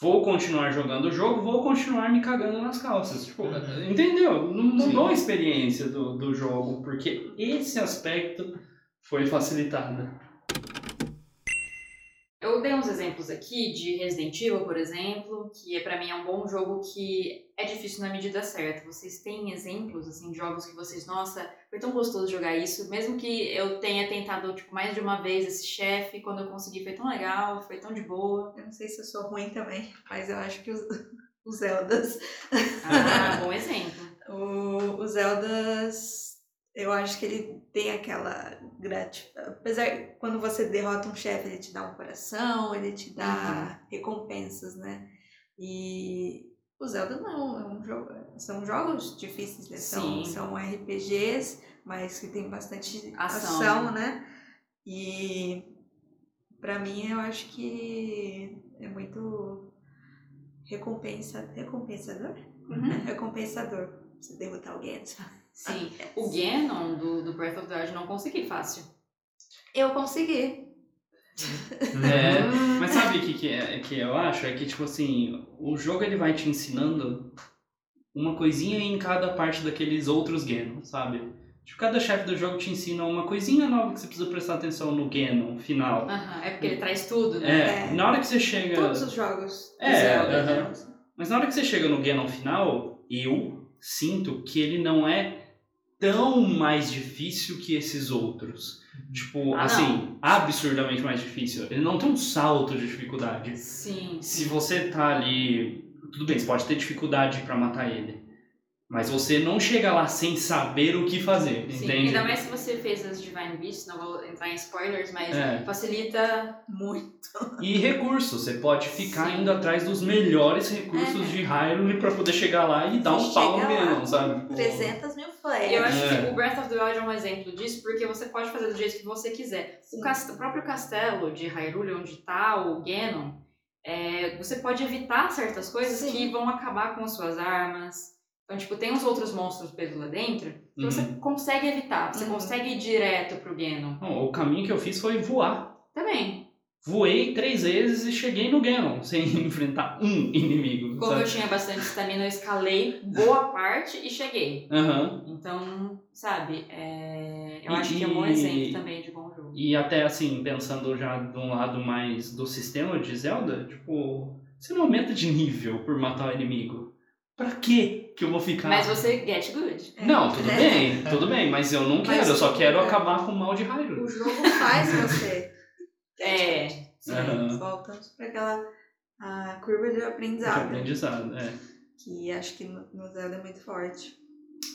vou continuar jogando o jogo, vou continuar me cagando nas calças. Tipo, Uhum. entendeu? Não mudou a experiência do, do jogo, porque esse aspecto foi facilitado. Eu dei uns exemplos aqui de Resident Evil, por exemplo, que é, pra mim é um bom jogo que é difícil na medida certa. Vocês têm exemplos, assim, de jogos que vocês, nossa, foi tão gostoso jogar isso, mesmo que eu tenha tentado, tipo, mais de uma vez esse chefe, quando eu consegui foi tão legal, foi tão de boa. Eu não sei se eu sou ruim também, mas eu acho que os, os Zeldas. Ah, bom exemplo. O, o Zeldas, eu acho que ele tem aquela gratificação. Apesar, quando você derrota um chefe, ele te dá um coração, ele te dá recompensas, né? E o Zelda não, é um jogo, são jogos difíceis, né? São, Sim. são RPGs, mas que tem bastante Ação, ação, né? E pra mim eu acho que é muito recompensa, recompensador? Uhum. É recompensador você derrotar alguém. sabe? Sim. O Ganon do, do Breath of the Wild não consegui fácil. Eu consegui. É, mas sabe o que, que, é, que eu acho? É que, tipo assim, o jogo ele vai te ensinando uma coisinha em cada parte daqueles outros Ganon, sabe? Tipo, cada chefe do jogo te ensina uma coisinha nova que você precisa prestar atenção no Ganon final. Aham, É porque ele traz tudo, né? É, na hora que você chega... Todos os jogos É, Zelda. aham. né? Mas na hora que você chega no Ganon final, eu sinto que ele não é tão mais difícil que esses outros. Tipo, Ah, assim, absurdamente mais difícil. Ele não tem um salto de dificuldade. Sim. Se você tá ali. Tudo bem, você pode ter dificuldade pra matar ele. Mas você não chega lá sem saber o que fazer, Sim, entende? ainda mais se você fez as Divine Beasts, não vou entrar em spoilers, mas É. facilita. Muito. E recursos, você pode ficar Sim. indo atrás dos melhores recursos É. de Hyrule pra poder chegar lá e dar um pau Ganon, sabe? com 300 E eu acho É. que o Breath of the Wild é um exemplo disso, porque você pode fazer do jeito que você quiser. O, o próprio castelo de Hyrule, onde tá o Ganon, é, você pode evitar certas coisas Sim. que vão acabar com as suas armas. Então, tipo, tem uns outros monstros presos lá dentro que você Uhum. consegue evitar. Você Uhum. consegue ir direto pro Ganon. Não, o caminho que eu fiz foi voar. Também. Voei três vezes e cheguei no Ganon, sem enfrentar um inimigo. Como eu sabe? tinha bastante estamina, eu escalei boa parte e cheguei. Aham. Então, sabe, é, eu E- acho que é um bom e- exemplo também de bom jogo. E até assim, pensando já de um lado mais do sistema de Zelda, tipo, você não aumenta de nível por matar o inimigo. Pra quê que eu vou ficar. Mas você get good. É. Não, tudo É. bem, tudo bem, mas eu não Mas- quero, eu só quero é. acabar com o mal de Hyrule. O jogo faz você. É. Sim, Aham. voltamos para aquela a curva de De aprendizado. aprendizado, é. Que acho que no no Zelda é muito forte.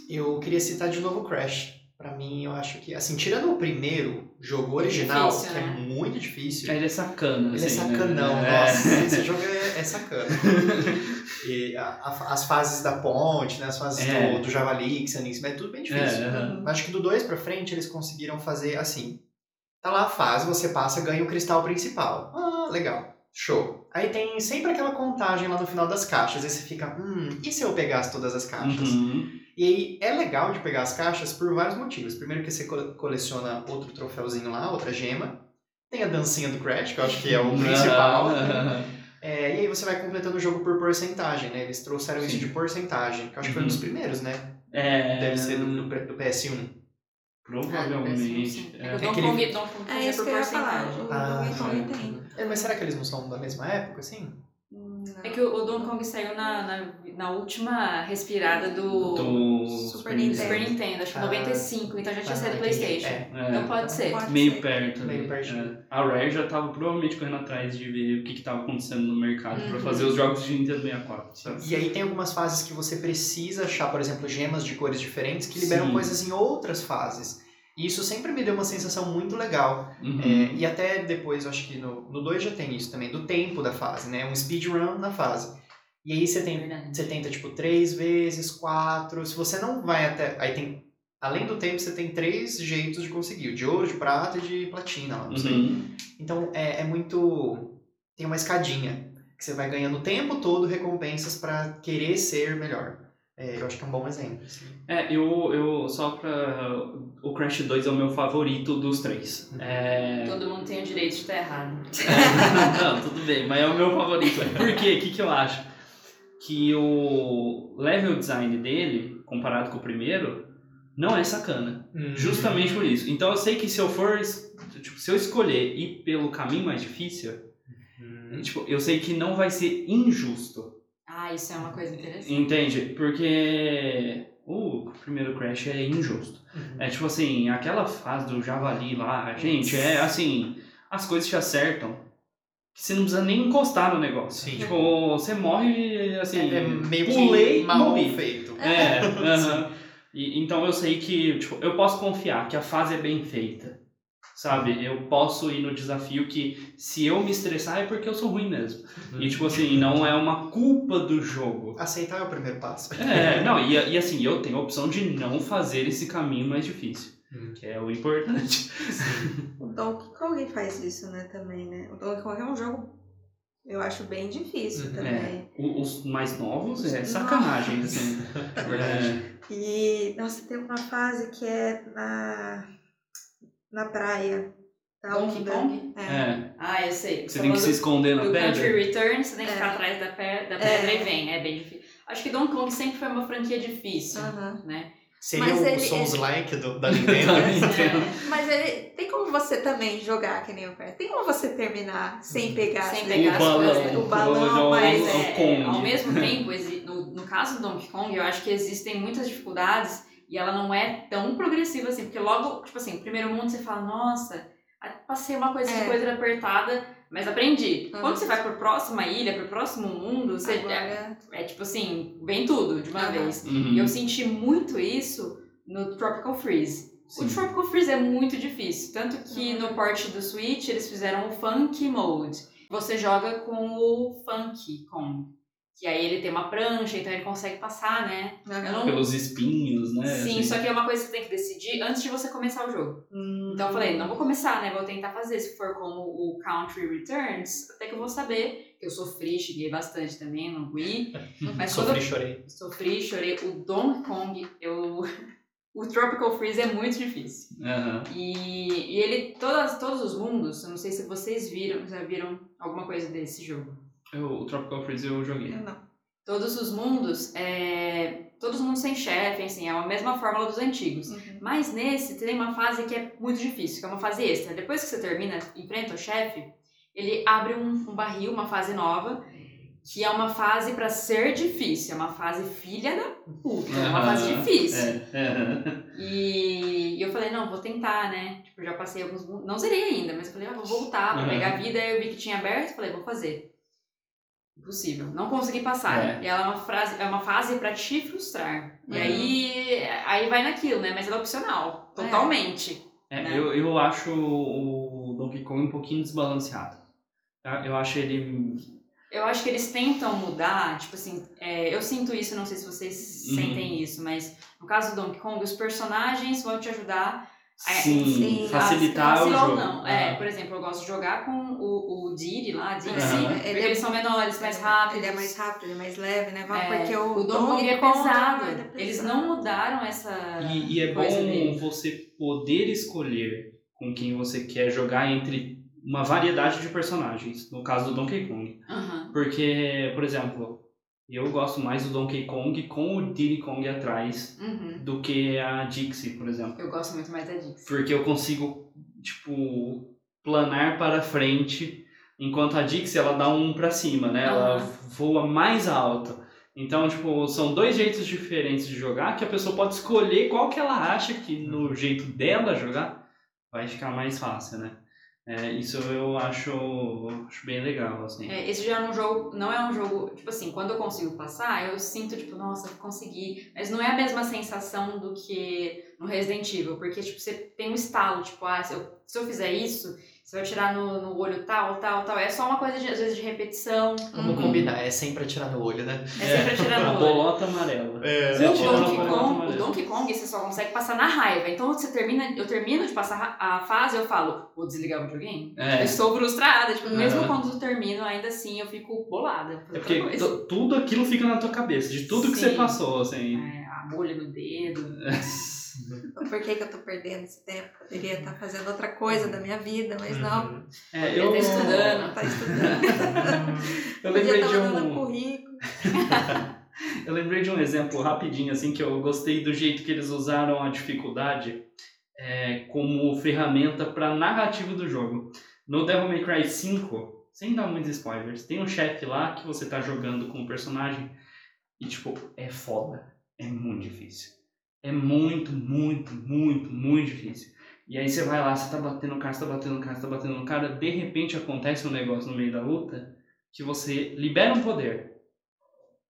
Eu queria citar de novo o Crash. Pra mim, eu acho que, assim, tirando o primeiro jogo original, difícil, que é né? muito difícil, Ele é sacana, Ele é assim, né? sacanão, É. nossa, esse jogo é, é sacana. E a- a- as fases da ponte, né, as fases É. do, do javali, que você nem é tudo bem difícil. É. Acho que do 2 pra frente eles conseguiram fazer assim. Tá lá a fase, você passa, ganha o cristal principal. Ah, legal. Show. Aí tem sempre aquela contagem lá no final das caixas. Aí você fica, hum, e se eu pegasse todas as caixas? Uhum. E aí é legal de pegar as caixas por vários motivos. Primeiro que você co- coleciona outro troféuzinho lá, outra gema. Tem a dancinha do Crash, que eu acho que é o principal. É, e aí você vai completando o jogo por porcentagem, né? Eles trouxeram isso Sim. de porcentagem, que eu acho que foi um dos Uhum. primeiros, né? É, Deve ser do, do, do PS1. Provavelmente. É, é. que Kong É isso que eu ia falar. O Ah, tem. É, mas será que eles não são da mesma época, assim? Não. É que o, Donkey Kong saiu na, na, na última respirada do, Do Super do Nintendo. Super Nintendo, acho que Ah. 95, então já tinha saído do entendi. Playstation. É. É, Então pode ser. Pode meio ser. perto. Meio pertinho. é. A Rare já tava provavelmente correndo atrás de ver o que, que tava acontecendo no mercado pra Uhum. fazer os jogos de Nintendo 64. Sabe? E aí tem algumas fases que você precisa achar, por exemplo, gemas de cores diferentes que liberam Sim. coisas em outras fases. E isso sempre me deu uma sensação muito legal. Uhum. É, e até depois, eu acho que no, no 2 já tem isso também, do tempo da fase, né? Um speedrun na fase. E aí você tem Verdade. Você tenta, tipo, três vezes, quatro. Se você não vai até. Aí tem. Além do tempo, você tem três jeitos de conseguir: o de ouro, de prata e de platina, lá, não sei. Uhum. Então é, é muito. Tem uma escadinha. Que você vai ganhando o tempo todo recompensas pra querer ser melhor. É, eu acho que é um bom exemplo. assim. É, eu, eu só pra. O Crash 2 é o meu favorito dos três. É. Todo mundo tem o direito de estar errado. Não, tudo bem, mas é o meu favorito. Por quê? O que, que eu acho? Que o level design dele, comparado com o primeiro, não é sacana. Justamente por isso. Então eu sei que se eu for. Tipo, se eu escolher ir pelo caminho mais difícil, Uhum. tipo, eu sei que não vai ser injusto. Ah, isso é uma coisa interessante. Entende? Porque o primeiro Crash é injusto. Uhum. É tipo assim, aquela fase do javali lá, gente, é assim, as coisas te acertam. Que você não precisa nem encostar no negócio. Sim. Tipo, você morre assim, É meio pulei, mal morri. feito. É, aham. E, então eu sei que, tipo, eu posso confiar que a fase é bem feita. Sabe? Eu posso ir no desafio que se eu me estressar é porque eu sou ruim mesmo. E tipo assim, não é uma culpa do jogo. Aceitar é o primeiro passo. É, não, e, e assim, eu tenho a opção de não fazer esse caminho mais difícil. Hum. Que é o importante. O Donkey Kong faz isso, né, também, né? O Donkey Kong é um jogo, eu acho, bem difícil Uhum. também. O- Os mais novos é sacanagem, assim. É verdade. E, nossa, tem uma fase que é na, na praia. Da Donkey onda. Kong? É. É, Ah, eu sei. você tem que se esconder na do Country pedra. Return, você tem que É. ficar atrás da, pe- da pedra É. e vem. É bem difícil. Acho que Donkey Kong sempre foi uma franquia difícil, Aham. né? Seria Mas o ele- Souls-like do- da Nintendo. Da É. Nintendo. Mas ele, tem como você também jogar que nem o Crash? Tem como você terminar sem pegar Sem as pegar O as balão, coisas. O balão, o- mas é, é, ao mesmo tempo, no, no caso do Donkey Kong, eu acho que existem muitas dificuldades e ela não é tão progressiva assim, porque logo, tipo assim, primeiro mundo você fala, nossa, passei uma coisa de É. coisa apertada, mas aprendi. Uhum. Quando você vai pro próxima ilha, pro próximo mundo, você é, Agora, é tipo assim, vem tudo de uma Uhum. vez. Uhum. E eu senti muito isso no Tropical Freeze. Sim. O Tropical Freeze é muito difícil, tanto que Uhum. no port do Switch eles fizeram o Funk Mode. Você joga com o Funk Kong, que aí ele tem uma prancha, então ele consegue passar, né? Não... Pelos espinhos, né? Sim, assim. só que é uma coisa que você tem que decidir antes de você começar o jogo. hum, Então eu falei, não vou começar, né? Vou tentar fazer. Se for como o Country Returns, até que eu vou saber. que Eu sofri, cheguei bastante também no Wii. Mas Sofri, eu chorei. sofri, chorei. O Donkey Kong, eu... o Tropical Freeze é muito difícil. Aham. E, e ele, todas, todos os mundos, eu não sei se vocês viram, já viram alguma coisa desse jogo. Eu- O Tropical Freeze eu joguei. eu não. Todos os mundos, é, todos os mundos sem chefe, assim, é a mesma fórmula dos antigos. Uhum. Mas nesse tem uma fase que é muito difícil, que é uma fase extra. Depois que você termina, enfrenta o chefe, ele abre um, um barril, uma fase nova, que é uma fase pra ser difícil, é uma fase filha da puta, é uma fase difícil. É, aham. E eu falei, não, vou tentar, né? Tipo, já passei alguns. Não zerei ainda, mas eu falei, ah, vou voltar pra Uhum. pegar a vida. Aí eu vi que tinha aberto, falei, vou fazer. Impossível. Não consegui passar. É. E ela é uma, frase, é uma fase pra te frustrar. E Uhum. aí, aí vai naquilo, né? Mas ela é opcional. É. Totalmente. É, né? eu, eu acho o Donkey Kong um pouquinho desbalanceado. tá? Eu acho ele. Eu acho que eles tentam mudar, tipo assim, é, eu sinto isso, não sei se vocês Uhum. sentem isso, mas no caso do Donkey Kong, os personagens vão te ajudar É, sim, sim, facilitar o ou jogo. não. É, Aham. por exemplo, eu gosto de jogar com o, o Diddy lá, Dixie, porque Ele é- eles são menores, mais rápidos. Ele é mais rápido, ele é mais leve, né? É, Porque o, o Donkey Kong é Kong, pesado. ele é Eles não mudaram essa E, e é coisa bom dele. você poder escolher com quem você quer jogar entre uma variedade de personagens, no caso do Donkey Kong. Aham. Porque, por exemplo, eu gosto mais do Donkey Kong com o Diddy Kong atrás Uhum. do que a Dixie, por exemplo. Eu gosto muito mais da Dixie. Porque eu consigo, tipo, planar para frente, enquanto a Dixie ela dá um para cima, né? Ela Aham. voa mais alto. Então, tipo, são dois jeitos diferentes de jogar que a pessoa pode escolher qual que ela acha que no jeito dela jogar vai ficar mais fácil, né? É, isso eu acho, acho bem legal, assim. É, esse já é um jogo, não é um jogo, tipo assim, quando eu consigo passar, eu sinto, tipo, nossa, consegui. Mas não é a mesma sensação do que no Resident Evil, porque, tipo, você tem um estalo, tipo, ah, se eu, se eu fizer isso, você vai tirar no, no olho tal, tal, tal. É só uma coisa, de, às vezes, de repetição. Vamos Uhum. combinar, é sempre atirar no olho, né? É sempre atirar a no olho. bolota amarela. É, O Donkey, bolota Kong, o. Donkey Kong você só consegue passar na raiva. Então você termina, eu termino de passar a fase eu falo, vou desligar o videogame. É. Eu estou frustrada. Tipo, mesmo Aham. quando eu termino, ainda assim eu fico bolada. É porque tudo aquilo fica na tua cabeça, de tudo que Sim. você passou, assim. É, a bolha no dedo. Por que, que eu tô perdendo esse tempo? Poderia estar fazendo outra coisa da minha vida, mas não. É, Poderia eu, estar estudando. Tá estudando. eu lembrei estar de um. currículo. Eu lembrei de um exemplo rapidinho, assim, que eu gostei do jeito que eles usaram a dificuldade é, como ferramenta para narrativa do jogo. No Devil May Cry 5, sem dar muitos spoilers, tem um chefe lá que você tá jogando com o personagem e, tipo, é foda. É muito difícil. É muito, muito, muito, muito difícil. E aí você vai lá, você tá batendo no cara, você tá batendo no cara, você tá batendo no cara, de repente acontece um negócio no meio da luta que você libera um poder.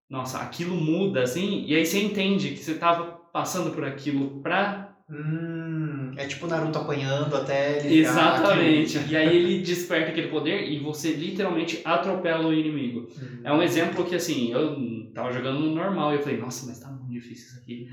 Nossa, aquilo muda, assim, e aí você entende que você tava passando por aquilo pra. Hum, é tipo Naruto apanhando até ele Exatamente. E aí ele desperta aquele poder e você literalmente atropela o inimigo. Hum. É um exemplo que, assim, eu tava jogando no normal e eu falei, nossa, mas tá muito difícil isso aqui.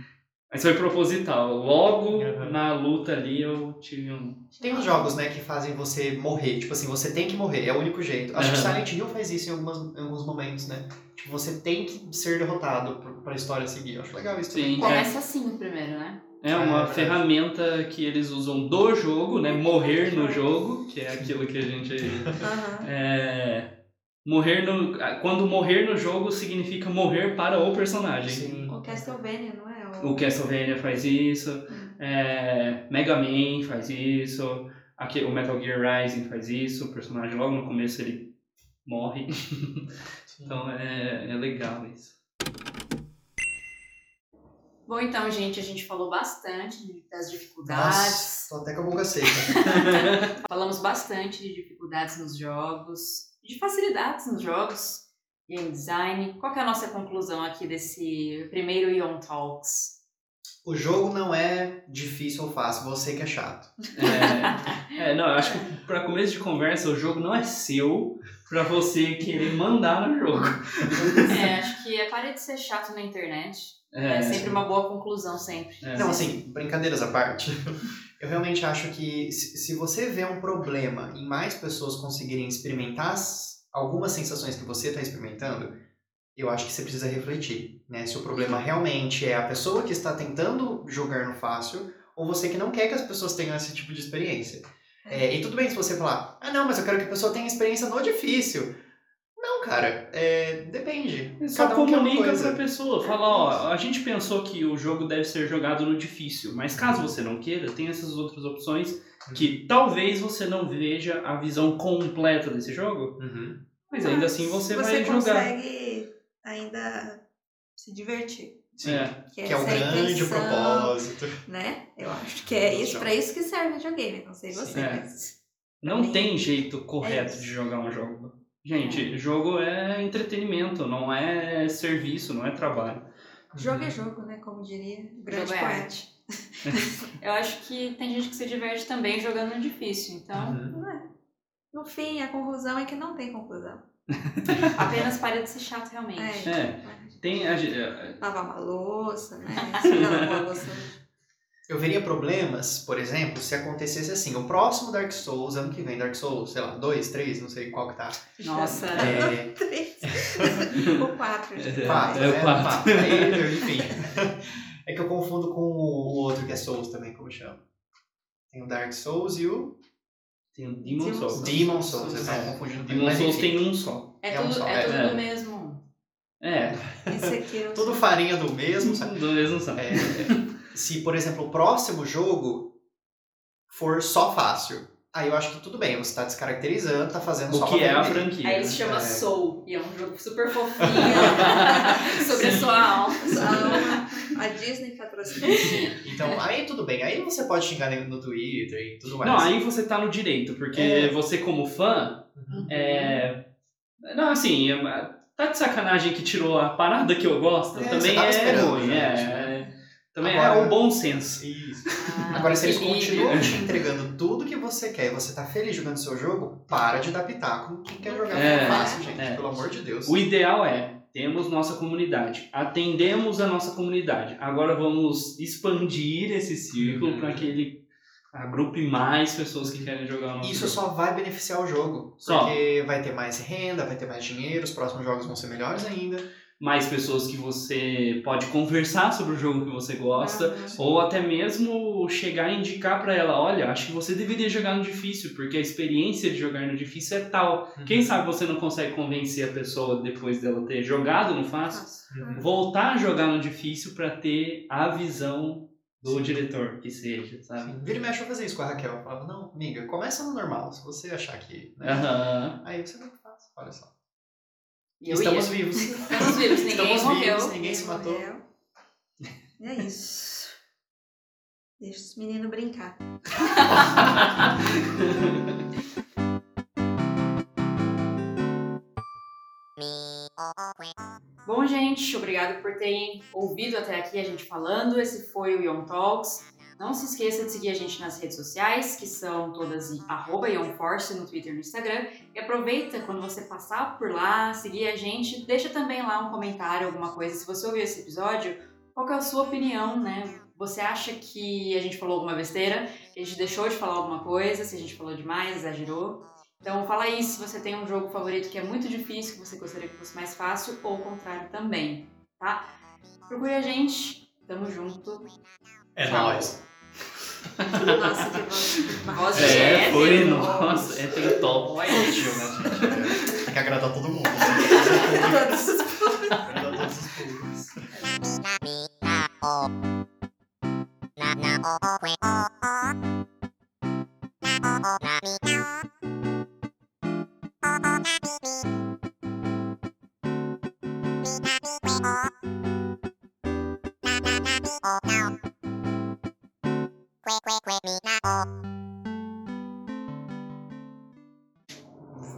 Mas foi proposital. Logo Uhum. na luta ali eu tive um. Tem uns jogos, né, que fazem você morrer. Tipo assim, você tem que morrer, é o único jeito. Acho que Aham. Silent Hill faz isso em, algumas, em alguns momentos, né? Tipo, você tem que ser derrotado pra, história seguir. Eu acho legal isso também. Sim, é, Começa assim primeiro, né? é É uma verdade. ferramenta que eles usam do jogo, né? Morrer no jogo, que é aquilo que a gente. Aham. É, morrer no. Quando morrer no jogo significa morrer para o personagem. Sim. O Castlevania, não é? O Castlevania faz isso, é, Mega Man faz isso, aqui, o Metal Gear Rising faz isso, o personagem logo no começo ele morre. então é, é legal isso. Bom, então, gente, a gente falou bastante de- das dificuldades. Nossa, tô até com a boca seca. Falamos bastante de dificuldades nos jogos, de facilidades nos jogos, game design. Qual que é a nossa conclusão aqui desse primeiro Ion Talks? O jogo não é difícil ou fácil, você que é chato. É, é, não, eu acho que para começo de conversa o jogo não é seu para você querer mandar no jogo. É, acho que é pare de ser chato na internet. É, É, sempre uma boa conclusão, sempre. é. Não, assim, brincadeiras à parte, eu realmente acho que se, você vê um problema em mais pessoas conseguirem experimentar as- algumas sensações que você está experimentando, eu acho que você precisa refletir, né? Se o problema realmente é a pessoa que está tentando jogar no fácil ou você que não quer que as pessoas tenham esse tipo de experiência. É, e tudo bem se você falar, ah não, mas eu quero que a pessoa tenha experiência no difícil. Não, cara, é, depende. Só Cada um comunica pra pessoa. Fala, ó, a gente pensou que o jogo deve ser jogado no difícil, mas caso você não queira, tem essas outras opções que talvez você não veja a visão completa desse jogo, Uhum. Mas ainda assim você, você vai jogar. consegue ainda se divertir. É. Que é o grande intenção, propósito. Né? Eu acho que é isso, Jogo. pra isso que serve videogame. Não sei você, É. mas. Não Sim. tem jeito correto isso. de jogar um jogo. Gente, jogo é entretenimento, não é serviço, não é trabalho. Jogo é jogo, né? Como diria o grande Jogo é poeta. Eu acho que tem gente que se diverte também jogando no difícil, então Uhum. É? No fim, a conclusão é que não tem conclusão. apenas pare de ser chato realmente. É. Tem a, ge- é, Lavar uma louça, né? Você já lavou a louça Eu veria problemas, por exemplo, se acontecesse assim, o próximo Dark Souls, ano que vem Dark Souls, sei lá, dois, três, não sei qual que tá. Nossa, É, três. o quatro. gente. quatro, É o né? quatro. Aí, enfim. É que eu confundo com o outro que é Souls também, como chama. Tem o Dark Souls e o tem o Demon Demon Souls. Demon Souls. Eu É. tava confundindo. Demon Souls tem um só. é É um tudo, só, é é. tudo É. do mesmo. É, Esse aqui eu Tudo sou- farinha do mesmo, sabe? do mesmo só. É, se, por exemplo, o próximo jogo for só fácil, aí eu acho que tudo bem, você tá descaracterizando, tá fazendo só O que é a franquia? Aí ele se né? chama É. Soul, e é um jogo super fofinho sobre a sua alma. A Disney patrocina. Então, aí tudo bem, aí você pode xingar no Twitter e tudo mais. Não, aí você tá no direito, porque É. você como fã, Uhum. é... Não, assim, é- tá de sacanagem que tirou a parada que eu gosto, É, você também tava é esperando, ruim, né? é... Também Agora- é o bom senso. Isso. Ah, Agora, se eles continuam te entregando tudo que você quer e você tá feliz jogando seu jogo, para de dar pitaco quem quer jogar É, fácil, gente. é. Pelo amor de Deus. O ideal é, temos nossa comunidade, atendemos a nossa comunidade. Agora vamos expandir esse círculo Uhum. para que ele agrupe mais pessoas que querem jogar o nosso Isso jogo. só vai beneficiar o jogo. Só. Porque vai ter mais renda, vai ter mais dinheiro, os próximos jogos vão ser melhores ainda. Mais pessoas que você pode conversar sobre o jogo que você gosta. Ou até mesmo chegar e indicar pra ela, olha, acho que você deveria jogar no difícil, porque a experiência de jogar no difícil é tal. Quem sabe você não consegue convencer a pessoa depois dela ter jogado no fácil, Nossa. voltar a jogar no difícil pra ter a visão do diretor que seja, sabe? Sim. Vira e mexe eu fazer isso com a Raquel. Eu falava, não, amiga, começa no normal. Se você achar que. Né? Aham. Aí você não faz. Olha só. E eu Estamos ia. vivos. Estamos vivos, ninguém Estamos morreu. vivos, ninguém se matou. morreu. E é isso. Deixa os meninos brincar. Bom, gente, obrigado por terem ouvido até aqui a gente falando. Esse foi o Young Talks. Não se esqueça de seguir a gente nas redes sociais, que são todas em arroba YoungForce no Twitter e no Instagram. E aproveita quando você passar por lá, seguir a gente, deixa também lá um comentário, alguma coisa. Se você ouviu esse episódio, qual é a sua opinião, né? Você acha que a gente falou alguma besteira? Que a gente deixou de falar alguma coisa? Se a gente falou demais, exagerou? Então fala aí se você tem um jogo favorito que é muito difícil, que você gostaria que fosse mais fácil, ou o contrário também, tá? Procure a gente, tamo junto. É Tchau. nóis. Nossa, que voz. Voz de É, foi, nossa, é tem top. Olha. Tem que agradar todo mundo. né? agradar todos os públicos.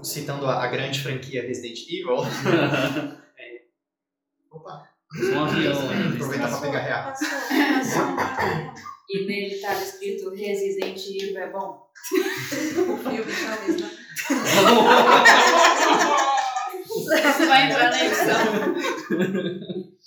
Citando a, a grande franquia Resident Evil. Opa, Um avião aproveitar pra pegar real. E nele estava escrito Resident Evil é bom. O filme, talvez, né? Isso vai entrar na edição.